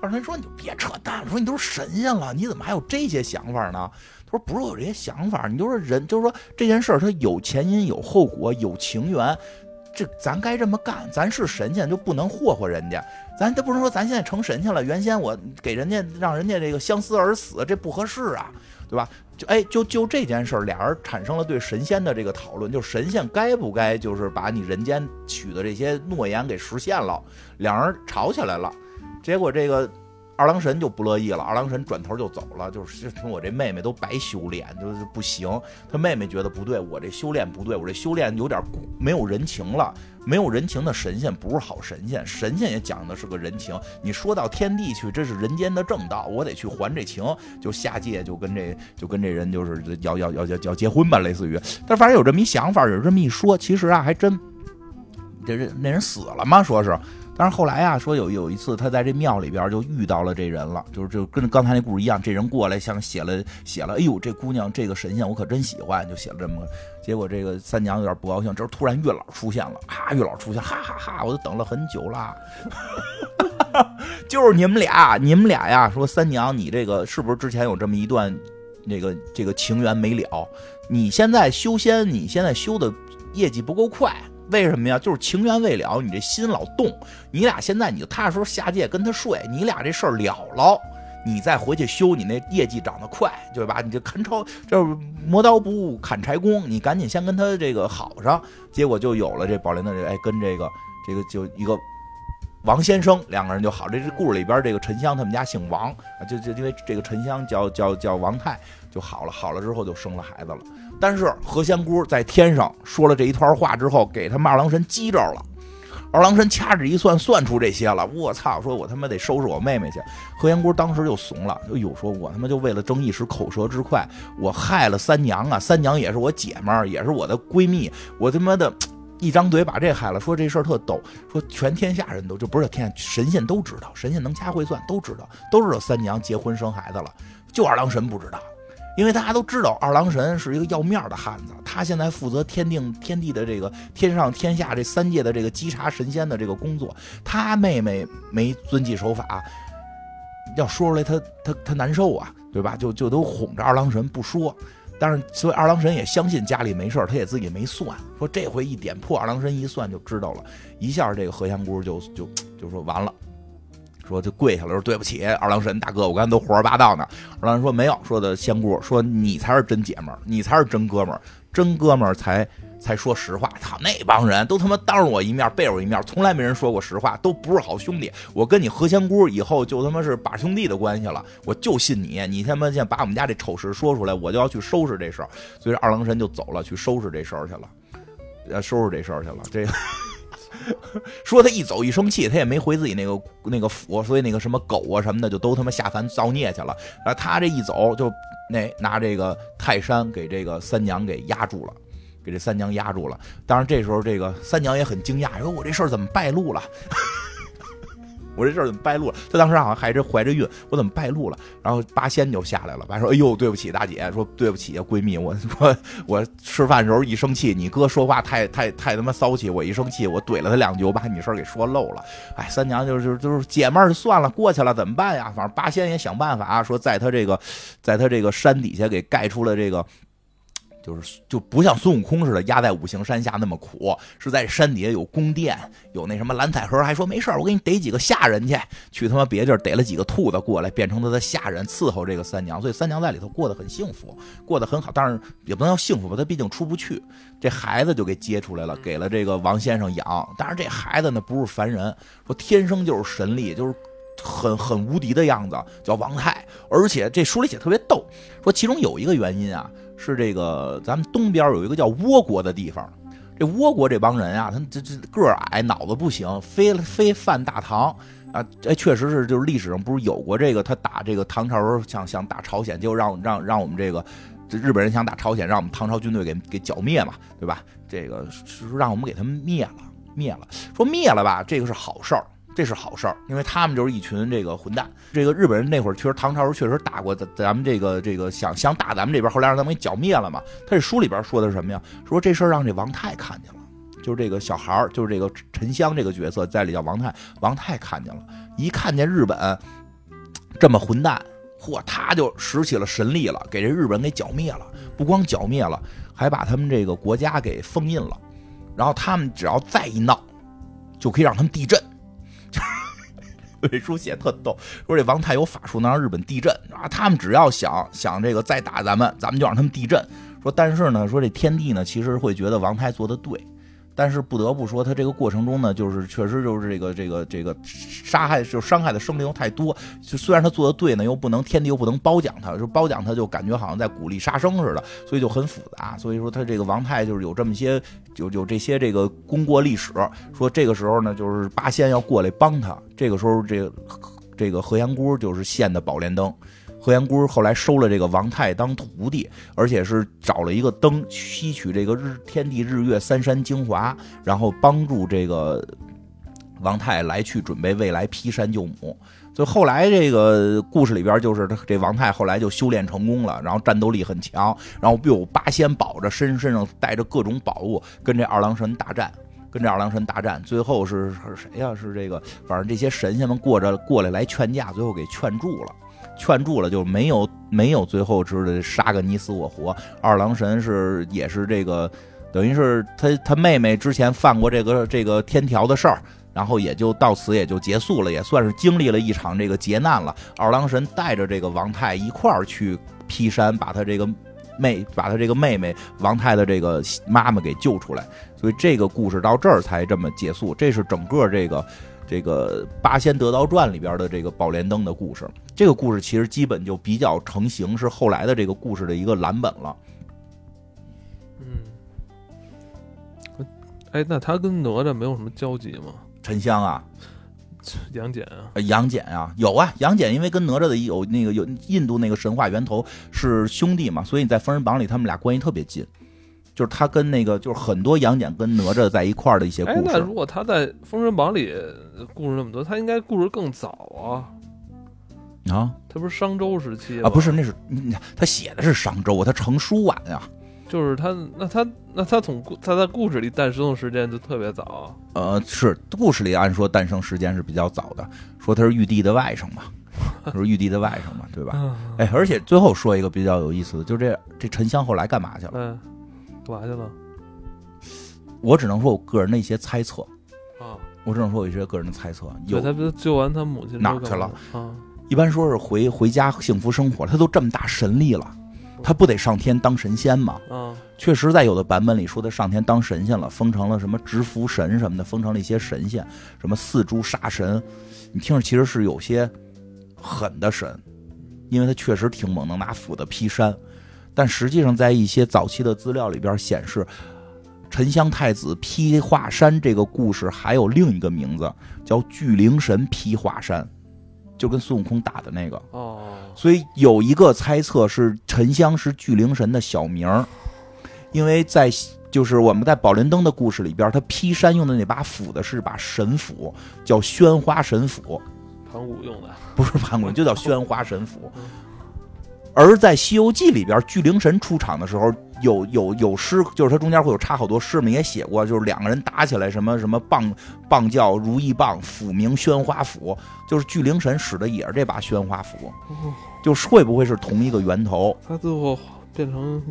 二人说你就别扯淡了，说你都是神仙了，你怎么还有这些想法呢？他说不是有这些想法，你就是人，就是说这件事儿它有前因有后果，有情缘。这咱该这么干，咱是神仙就不能霍霍人家，咱都不能说咱现在成神仙了，原先我给人家让人家这个相思而死，这不合适啊，对吧？就哎，就就这件事儿，俩人产生了对神仙的这个讨论，就神仙该不该就是把你人间许的这些诺言给实现了，两人吵起来了，结果这个。二郎神就不乐意了，二郎神转头就走了，就是说我这妹妹都白修炼，就是不行。他妹妹觉得不对，我这修炼不对，我这修炼有点没有人情了，没有人情的神仙不是好神仙，神仙也讲的是个人情。你说到天地去，这是人间的正道，我得去还这情，就下界就跟这就跟这人就是要要要要要结婚吧，类似于。但反正有这么一想法，有这么一说，其实啊还真，这人那人死了吗？说是。但是后来啊，说有有一次他在这庙里边就遇到了这人了，就是就跟刚才那故事一样，这人过来像写了写了，哎呦，这姑娘这个神仙我可真喜欢，就写了这么个。结果这个三娘有点不高兴，这时候突然月老出现了，啊，月老出现，哈哈哈，我都等了很久了，就是你们俩，你们俩呀，说三娘你这个是不是之前有这么一段那个这个情缘没了？你现在修仙，你现在修的业绩不够快。为什么呀？就是情缘未了，你这心老动。你俩现在你就踏实下界跟他睡，你俩这事儿了了，你再回去修，你那业绩长得快，对吧？你这砍超就是磨刀不误砍柴工，你赶紧先跟他这个好上，结果就有了这宝莲的这哎，跟这个这个就一个王先生两个人就好。这是故事里边这个沉香他们家姓王，就就因为这个沉香叫叫叫王太就好了，好了之后就生了孩子了。但是何仙姑在天上说了这一段话之后，给他们二郎神激着了。二郎神掐指一算，算出这些了。我操！说我他妈得收拾我妹妹去。何仙姑当时就怂了。哎呦，说我他妈就为了争一时口舌之快，我害了三娘啊！三娘也是我姐们，也是我的闺蜜。我他妈的一张嘴把这害了。说这事儿特逗，说全天下人都就不是天神仙都知道，神仙能掐会算都知道，都知道三娘结婚生孩子了，就二郎神不知道。因为大家都知道二郎神是一个要面的汉子，他现在负责天定天地的这个天上天下这三界的这个稽查神仙的这个工作。他妹妹没遵纪守法，要说出来他他他难受啊，对吧？就就都哄着二郎神不说。但是所以二郎神也相信家里没事他也自己没算，说这回一点破，二郎神一算就知道了，一下这个何仙姑就就就说完了。说就跪下了，说对不起，二郎神大哥，我刚才都胡说八道呢。二郎神说没有，说的仙姑说你才是真姐们儿，你才是真哥们儿，真哥们儿才才说实话。操，那帮人都他妈当着我一面背我一面，从来没人说过实话，都不是好兄弟。我跟你何仙姑以后就他妈是把兄弟的关系了，我就信你，你他妈现在把我们家这丑事说出来，我就要去收拾这事儿。所以二郎神就走了，去收拾这事儿去了，呃，收拾这事儿去了。这个。说他一走一生气，他也没回自己那个那个府，所以那个什么狗啊什么的就都他妈下凡造孽去了。啊，他这一走就那拿这个泰山给这个三娘给压住了，给这三娘压住了。当然这时候这个三娘也很惊讶，说：“我这事儿怎么败露了？”我这事儿怎么败露了？他当时好像还是怀着孕，我怎么败露了？然后八仙就下来了，八说：“哎呦，对不起，大姐，说对不起啊，闺蜜，我说我吃饭时候一生气，你哥说话太太太他妈骚气，我一生气我怼了他两句，我把你事儿给说漏了。哎，三娘就是就是姐妹儿算了，过去了，怎么办呀？反正八仙也想办法，说在他这个在他这个山底下给盖出了这个。”就是就不像孙悟空似的压在五行山下那么苦，是在山底下有宫殿，有那什么蓝采和，还说没事我给你逮几个下人去，去他妈别地儿逮了几个兔子过来，变成他的下人伺候这个三娘，所以三娘在里头过得很幸福，过得很好，但是也不能叫幸福吧，他毕竟出不去，这孩子就给接出来了，给了这个王先生养，但是这孩子呢不是凡人，说天生就是神力，就是很很无敌的样子，叫王泰，而且这书里写特别逗，说其中有一个原因啊。是这个，咱们东边有一个叫倭国的地方，这倭国这帮人啊，他这这个矮，脑子不行，非非犯大唐啊！哎，确实是，就是历史上不是有过这个，他打这个唐朝时候想想打朝鲜，就让让让我们这个这日本人想打朝鲜，让我们唐朝军队给给剿灭嘛，对吧？这个是让我们给他们灭了，灭了。说灭了吧，这个是好事儿。这是好事儿，因为他们就是一群这个混蛋。这个日本人那会儿确实唐朝时候确实打过咱咱们这个这个想想打咱们这边，后来让咱们给剿灭了嘛。他这书里边说的是什么呀？说这事儿让这王泰看见了，就是这个小孩儿，就是这个沉香这个角色在里叫王泰。王泰看见了，一看见日本这么混蛋，嚯，他就使起了神力了，给这日本给剿灭了。不光剿灭了，还把他们这个国家给封印了。然后他们只要再一闹，就可以让他们地震。这书写特逗，说这王太有法术能让日本地震啊！他们只要想想这个再打咱们，咱们就让他们地震。说但是呢，说这天帝呢，其实会觉得王太做的对。但是不得不说，他这个过程中呢，就是确实就是这个这个这个杀害就伤害的生灵太多。就虽然他做的对呢，又不能天地又不能褒奖他，就褒奖他就感觉好像在鼓励杀生似的，所以就很复杂。所以说他这个王太就是有这么些有有这些这个功过历史。说这个时候呢，就是八仙要过来帮他。这个时候这个这个何仙姑就是献的宝莲灯。何仙姑后来收了这个王太当徒弟，而且是找了一个灯，吸取这个日天地日月三山精华，然后帮助这个王太来去准备未来劈山救母。就后来这个故事里边，就是这王太后来就修炼成功了，然后战斗力很强，然后有八仙保着，身身上带着各种宝物，跟这二郎神大战，跟这二郎神大战，最后是是谁呀？是这个，反正这些神仙们过着过来来劝架，最后给劝住了。劝住了，就没有没有最后知道杀个你死我活。二郎神是也是这个，等于是他他妹妹之前犯过这个这个天条的事儿，然后也就到此也就结束了，也算是经历了一场这个劫难了。二郎神带着这个王太一块儿去劈山，把他这个妹把他这个妹妹王太的这个妈妈给救出来，所以这个故事到这儿才这么结束。这是整个这个。这个《八仙得道传》里边的这个宝莲灯的故事，这个故事其实基本就比较成型，是后来的这个故事的一个蓝本了。嗯，哎，那他跟哪吒没有什么交集吗？沉香啊，杨戬啊，杨戬啊，有啊，杨戬因为跟哪吒的有那个有印度那个神话源头是兄弟嘛，所以你在《封神榜》里他们俩关系特别近。就是他跟那个，就是很多杨戬跟哪吒在一块儿的一些故事。那如果他在《封神榜》里故事那么多，他应该故事更早啊。啊，他不是商周时期啊？不是，那是他写的是商周啊，他成书晚呀。就是他，那他那他从他在故事里诞生的时间就特别早。呃，是故事里按说诞生时间是比较早的，说他是玉帝的外甥嘛。就是玉帝的外甥嘛，对吧？啊哎，而且最后说一个比较有意思的，就这这沉香后来干嘛去了？嗯，干嘛去了？我只能说我个人的一些猜测，啊，我只能说我一些个人的猜测。有对他不是救完他母亲哪儿去之后干嘛啊？一般说是回回家幸福生活，他都这么大神力了，他不得上天当神仙吗？啊，确实，在有的版本里说他上天当神仙了，封成了什么执符神什么的，封成了一些神仙，什么四柱杀神，你听着其实是有些狠的神，因为他确实挺猛，能拿斧子劈山。但实际上，在一些早期的资料里边显示，沉香太子劈华山这个故事还有另一个名字，叫巨灵神劈华山，就跟孙悟空打的那个。哦，所以有一个猜测是沉香是巨灵神的小名儿，因为在就是我们在宝莲灯的故事里边，他劈山用的那把斧子是把神斧，叫宣花神斧，盘古用的。不是盘古，就叫宣花神斧。而在《西游记》里边，巨灵神出场的时候，有有有诗，就是它中间会有插好多诗嘛，也写过，就是两个人打起来，什么什么棒棒叫如意棒，斧名宣花斧，就是巨灵神使的也是这把宣花斧，哦，就是会不会是同一个源头？他最后变成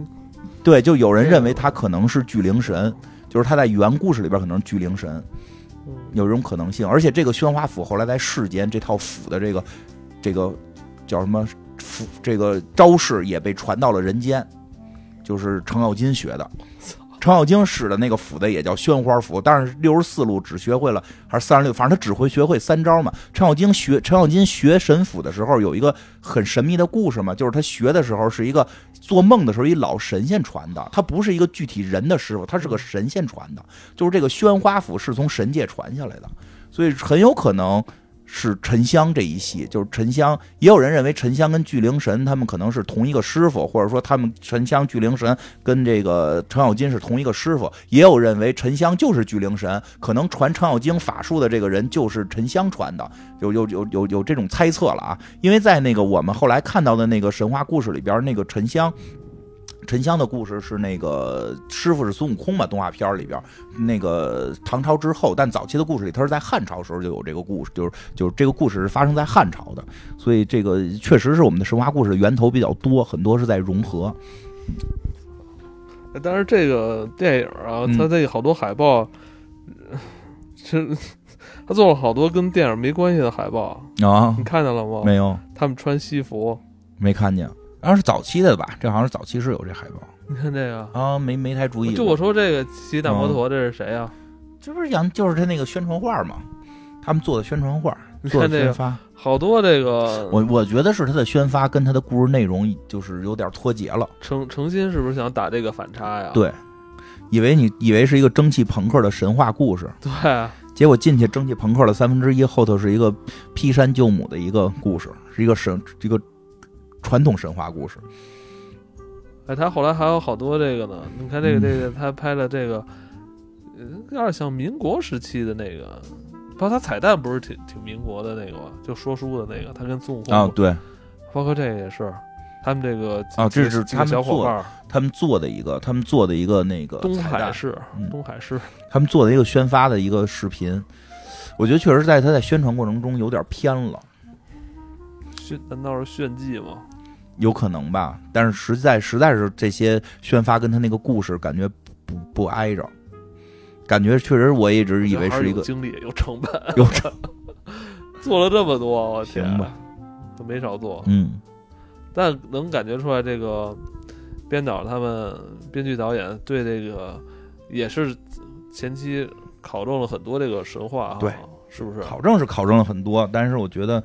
对，就有人认为他可能是巨灵神，就是他在原故事里边可能是巨灵神，嗯有这种可能性。而且这个宣花斧后来在世间这套斧的这个这个叫什么斧这个招式也被传到了人间，就是程咬金学的。程咬金使的那个斧子也叫宣花斧，但是六十四路只学会了还是三十六，反正他只会学会三招嘛。程咬金学程咬金学神斧的时候有一个很神秘的故事嘛，就是他学的时候是一个做梦的时候一老神仙传的，他不是一个具体人的师傅，他是个神仙传的，就是这个宣花斧是从神界传下来的，所以很有可能是沉香这一系，就是沉香，也有人认为沉香跟巨灵神他们可能是同一个师傅，或者说他们沉香巨灵神跟这个程咬金是同一个师傅，也有认为沉香就是巨灵神，可能传程咬金法术的这个人就是沉香传的，有有有有有这种猜测了啊，因为在那个我们后来看到的那个神话故事里边，那个沉香。沉香的故事是那个师傅是孙悟空嘛，动画片里边那个唐朝之后，但早期的故事里，他是在汉朝时候就有这个故事，就是就是这个故事是发生在汉朝的，所以这个确实是我们的神话故事的源头比较多，很多是在融合。但是这个电影啊，嗯。它这好多海报，呃这他做了好多跟电影没关系的海报，啊。你，看见了吗？没有，他们穿西服，没看见，好像是早期的吧？这好像是早期是有这海报你看这个。啊，没没太注意。就我说这个骑大摩托，这是谁呀？这不是杨，就是他那个宣传画嘛，他们做的宣传画，你做的看这个，宣发。好多这个我我觉得是他的宣发跟他的故事内容就是有点脱节了。诚诚心是不是想打这个反差呀？对，以为你以为是一个蒸汽朋克的神话故事，对，结果进去蒸汽朋克的三分之一，后头是一个劈山救母的一个故事，是一个神一个传统神话故事。哎，他后来还有好多这个呢。你看这个嗯这个，他拍了这个，呃有点像民国时期的那个。包括他彩蛋不是挺挺民国的那个吗？就说书的那个，他跟孙悟空啊，对包括这个也是，他们这个啊这是他们做小伙伴，他们做的一个，他们做的一个那个东海市嗯，东海市，他们做的一个宣发的一个视频，我觉得确实在他在宣传过程中有点偏了，炫难道是炫技吗？有可能吧。但是实在实在是这些宣发跟他那个故事感觉不不不挨着，感觉确实我一直以为是一个有精力有成本，有成 做了这么多，我天行吧，都没少做。嗯但能感觉出来，这个编导他们编剧导演对这个也是前期考证了很多这个神话哈，对，是不是？考证是考证了很多，但是我觉得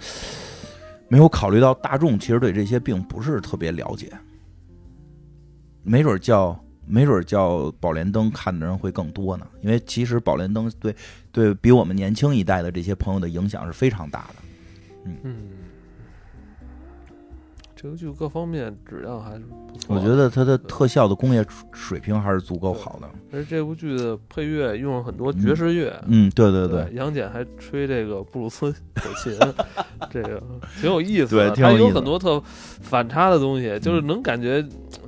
没有考虑到大众其实对这些并不是特别了解，没准叫没准叫宝莲灯看的人会更多呢，因为其实宝莲灯对对比我们年轻一代的这些朋友的影响是非常大的。嗯，这个剧各方面质量还是不错。我觉，得它的特效的工业水平还是足够好的。而且这部剧的配乐用了很多爵士乐。嗯，对对对对，，杨戬还吹这个布鲁斯口琴，这个挺有意思的。对挺有很多特反差的东西，就是能感觉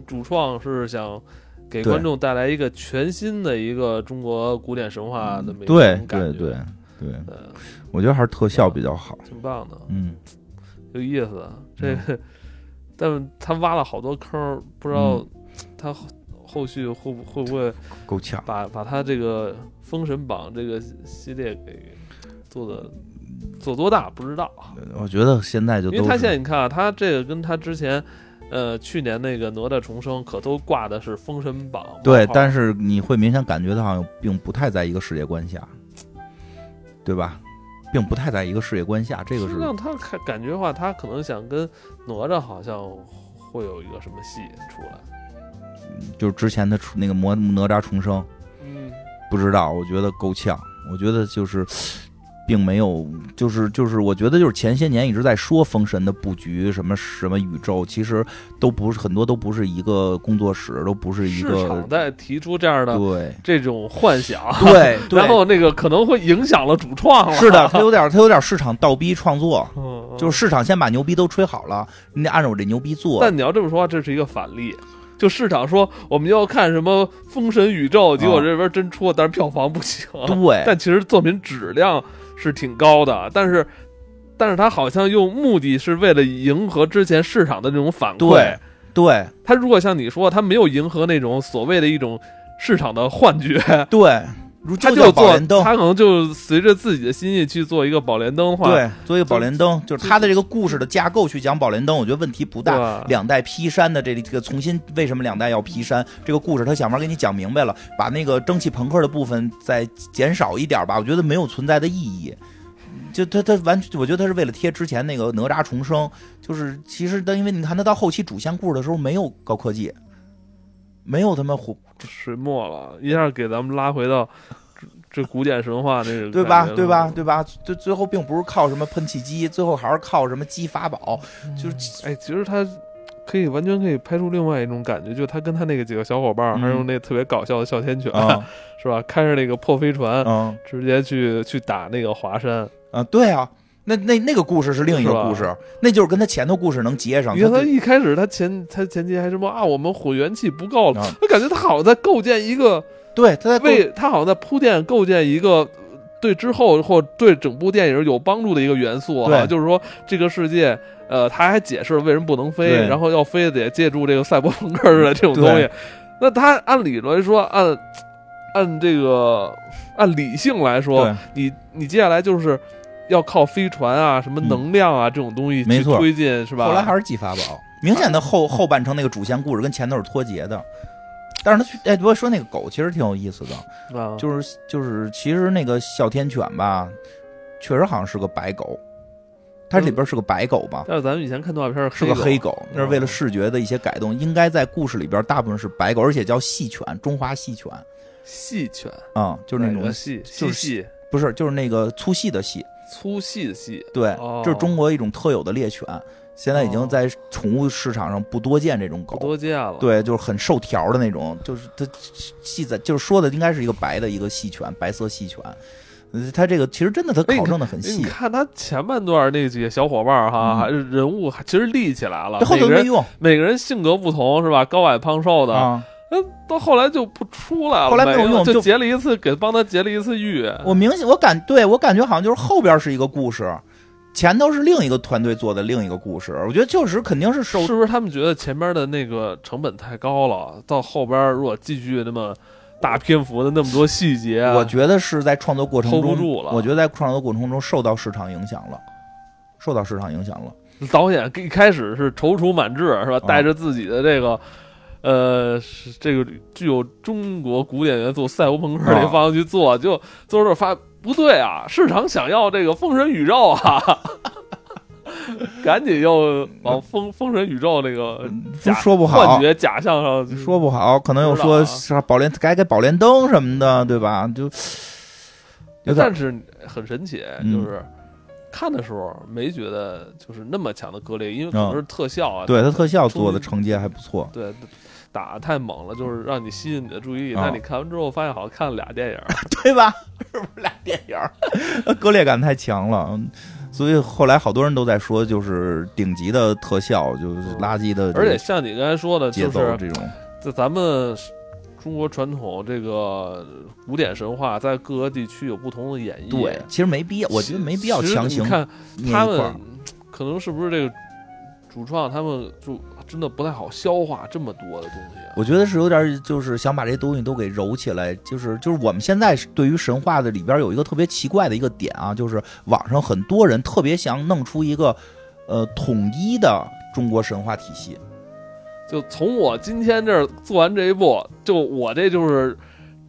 主创是想给观众带来一个全新的一个中国古典神话的美感觉。对对对，呃，我觉得还是特效比较好。挺棒的。嗯有意思。这，但是他挖了好多坑，不知道他后续会不会不会够呛，把把他这个《封神榜》这个系列给做的做多大不知道。我觉得现在就因为他现在你看啊，他这个跟他之前。呃，去年那个哪吒重生可都挂的是封神榜，对，但是你会明显感觉到好像并不太在一个世界观下，对吧？并不太在一个世界观下，这个是让他感感觉的话，他可能想跟哪吒好像会有一个什么戏出来，就是之前的出那个魔哪吒重生，嗯，不知道，我觉得够呛，我觉得就是。并没有，就是就是，我觉得就是前些年一直在说封神的布局，什么什么宇宙，其实都不是很多，都不是一个工作室，都不是一个市场在提出这样的对这种幻想，对，然后那个可能会影响了主创了。是的，他有点他有点市场倒逼创作，就是市场先把牛逼都吹好了，你得按照我这牛逼做。但你要这么说，这是一个反例，就市场说我们要看什么封神宇宙，结果这边真出了，但是票房不行。对，但其实作品质量。是挺高的，但是，但是他好像又目的是为了迎合之前市场的那种反馈。对，他如果像你说，他没有迎合那种所谓的一种市场的幻觉。对。他就做，他可能就随着自己的心意去做一个宝莲灯的话，对，做一个宝莲灯，就是他的这个故事的架构去讲宝莲灯，我觉得问题不大。两代劈山的这这个重新为什么两代要劈山？这个故事他想法给你讲明白了，把那个蒸汽朋克的部分再减少一点吧，我觉得没有存在的意义。就他他完全，我觉得他是为了贴之前那个哪吒重生，就是其实他因为你看他到后期主线故事的时候没有高科技。没有他妈火水墨了，一下给咱们拉回到这古典神话那个，对吧？对吧？对吧？最最后并不是靠什么喷气机，最后还是靠什么积法宝。就是哎，其实他可以完全可以拍出另外一种感觉，就他跟他那个几个小伙伴，还用那特别搞笑的哮天犬，是吧？开着那个破飞船，直接去去打那个华山。啊，对啊。那那那个故事是另一个故事，那就是跟他前头故事能接上。因为他一开始他前他前期还什么啊，我们火元气不够了，我感觉他好像在构建一个，对，他在为他好像在铺垫构建一个对之后或对整部电影有帮助的一个元素啊，就是说这个世界，呃，他还解释了为什么不能飞，然后要飞得借助这个赛博朋克似的这种东西。那他按理来说，按按这个按理性来说，你你接下来就是。要靠飞船啊，什么能量啊这种东西去推进，是吧？后来还是记法宝，明显的后后半程那个主线故事跟前头是脱节的。但是他哎，不过说那个狗其实挺有意思的，就是就是其实那个哮天犬吧，确实好像是个白狗，它里边是个白狗吧？但是咱们以前看动画片是个黑狗，那是为了视觉的一些改动。应该在故事里边大部分是白狗，而且叫细犬，中华细犬。细犬啊，就是那种细细，不是就是那个粗细的细。粗细的细，对，这是中国一种特有的猎犬，现在已经在宠物市场上不多见这种狗不，多见了。对，就是很瘦条的那种，就是它细在，就是说的应该是一个白的一个细犬，白色细犬。它这个其实真的，它考证的很细。你看它前半段那几个小伙伴哈，还是人物其实立起来了，后头没用。每个人性格不同是吧？高矮胖瘦的。那到后来就不出来了，后来没有用，就结了一次，给帮他结了一次狱。我明显，我感对我感觉好像就是后边是一个故事，前头是另一个团队做的另一个故事。我觉得确实肯定是受，是不是他们觉得前边的那个成本太高了？到后边如果继续那么大篇幅的那么多细节，我觉得是在创作过程中 hold 不住了。我觉得在创作过程中受到市场影响了，受到市场影响了。导演一开始是踌躇满志，是吧？带着自己的这个。呃，是这个具有中国古典元素赛博朋克这方向去做，就做着发不对啊！市场想要这个封神宇宙啊，赶紧又往封封神宇宙那个说不好幻觉假象上说不好，可能又说是宝莲改改宝莲灯什么的，对吧？就，但是很神奇，就是看的时候没觉得就是那么强的割裂，因为可能是特效啊，对它特效做的承接还不错，对。打太猛了，就是让你吸引你的注意力。那你看完之后发现好像看了俩电影，对吧？是不是俩电影？割裂感太强了，所以后来好多人都在说，就是顶级的特效，就是垃圾的。而且像你刚才说的，节奏这种，在咱们中国传统这个古典神话，在各个地区有不同的演绎。对，其实没必要，我觉得没必要强行看他们。可可能是不是这个主创他们就真的不太好消化这么多的东西、啊？我觉得是有点，就是想把这些东西都给揉起来，就是就是我们现在对于神话的里边有一个特别奇怪的一个点啊，就是网上很多人特别想弄出一个呃统一的中国神话体系。就从我今天这儿做完这一步，就我这就是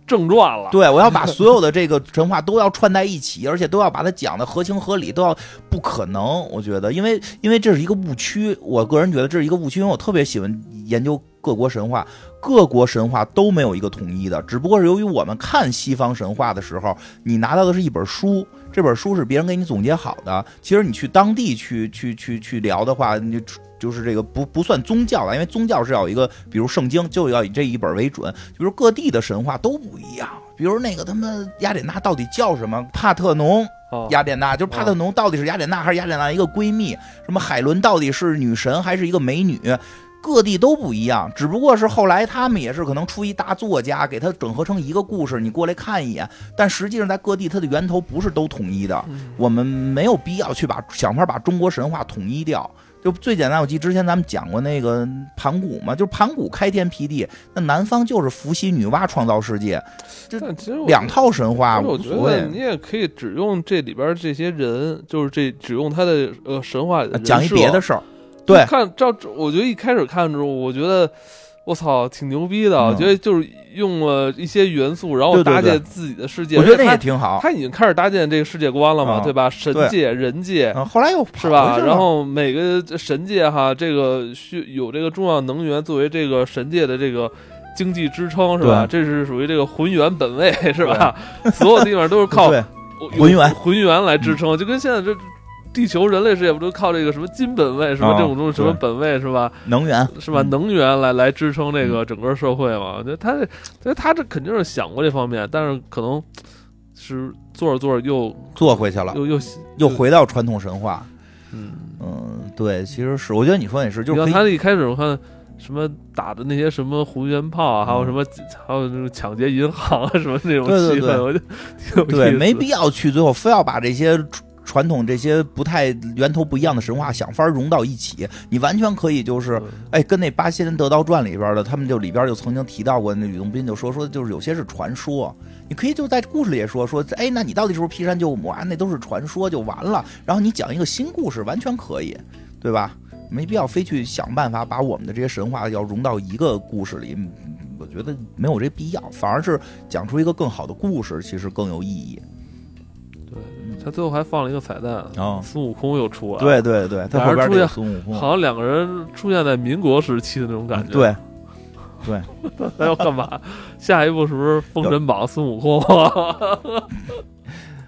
正传了。对，我要把所有的这个神话都要串在一起，而且都要把它讲的合情合理，都要不可能。我觉得，因为因为这是一个误区，我个人觉得这是一个误区，因为我特别喜欢研究各国神话，各国神话都没有一个统一的，只不过是由于我们看西方神话的时候，你拿到的是一本书，这本书是别人给你总结好的。其实你去当地去去去去聊的话，你。就是这个不不算宗教了，因为宗教是要一个，比如圣经就要以这一本为准。比如各地的神话都不一样，比如那个他妈雅典娜到底叫什么？帕特农，雅典娜就是帕特农到底是雅典娜还是雅典娜一个闺蜜？什么海伦到底是女神还是一个美女？各地都不一样，只不过是后来他们也是可能出一大作家给他整合成一个故事，你过来看一眼。但实际上在各地它的源头不是都统一的，我们没有必要去把想法把中国神话统一掉。就最简单，我记之前咱们讲过那个盘古嘛，就是盘古开天辟地，那南方就是伏羲女娲创造世界，这两套神话我觉得。你也可以只用这里边这些人，就是这只用他的呃神话讲一别的事儿。对，看照，我觉得一开始看的时候，我觉得。我操，挺牛逼的！我觉得就是用了一些元素，然后搭建自己的世界。我觉得也挺好。他已经开始搭建这个世界观了嘛，对吧？神界、人界，后来又是吧？然后每个神界哈，这个需有这个重要能源作为这个神界的这个经济支撑，是吧？这是属于这个浑元本位，是吧？所有地方都是靠 浑元 浑元来支撑，就跟现在这。地球人类世界不都靠这个什么金本位，什么这种东西，什么本位是吧？能源是吧？能源来来支撑这个整个社会嘛？我觉得他这，他这肯定是想过这方面，但是可能是做着做着又做回去了，又又又回到传统神话。嗯嗯，对，其实是，我觉得你说也是，就他一开始我看什么打的那些什么红元炮啊，还有什么还有那种抢劫银行啊什么那种气氛，我就对，没必要去最后非要把这些。传统这些不太源头不一样的神话，想法融到一起，你完全可以就是，哎，跟那《八仙得道传》里边的，他们就里边就曾经提到过，那吕洞宾就说说，就是有些是传说，你可以就在故事里也说说，哎，那你到底是不是劈山救母啊？那都是传说，就完了。然后你讲一个新故事，完全可以，对吧？没必要非去想办法把我们的这些神话要融到一个故事里，我觉得没有这必要，反而是讲出一个更好的故事，其实更有意义。他最后还放了一个彩蛋，孙悟空又出来了。对对对，他后边出现孙悟空，好像两个人出现在民国时期的那种感觉。对，对，他要干嘛？下一步是不是 《封神榜》孙悟空？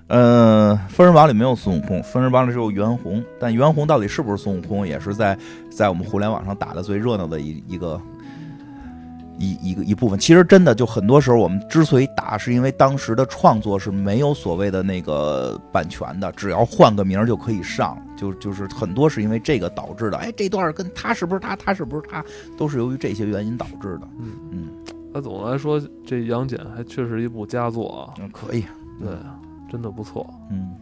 嗯，《封神榜》里没有孙悟空，《封神榜》里只有袁弘。但袁弘到底是不是孙悟空，也是在在我们互联网上打的最热闹的一一个。一一个一部分，其实真的就很多时候，我们之所以打，是因为当时的创作是没有所谓的那个版权的，只要换个名就可以上，就就是很多是因为这个导致的。哎，这段跟他是不是他，他是不是他，都是由于这些原因导致的。嗯嗯，那总的来说，这杨戬还确实一部佳作啊。嗯，可以，对，真的不错。嗯。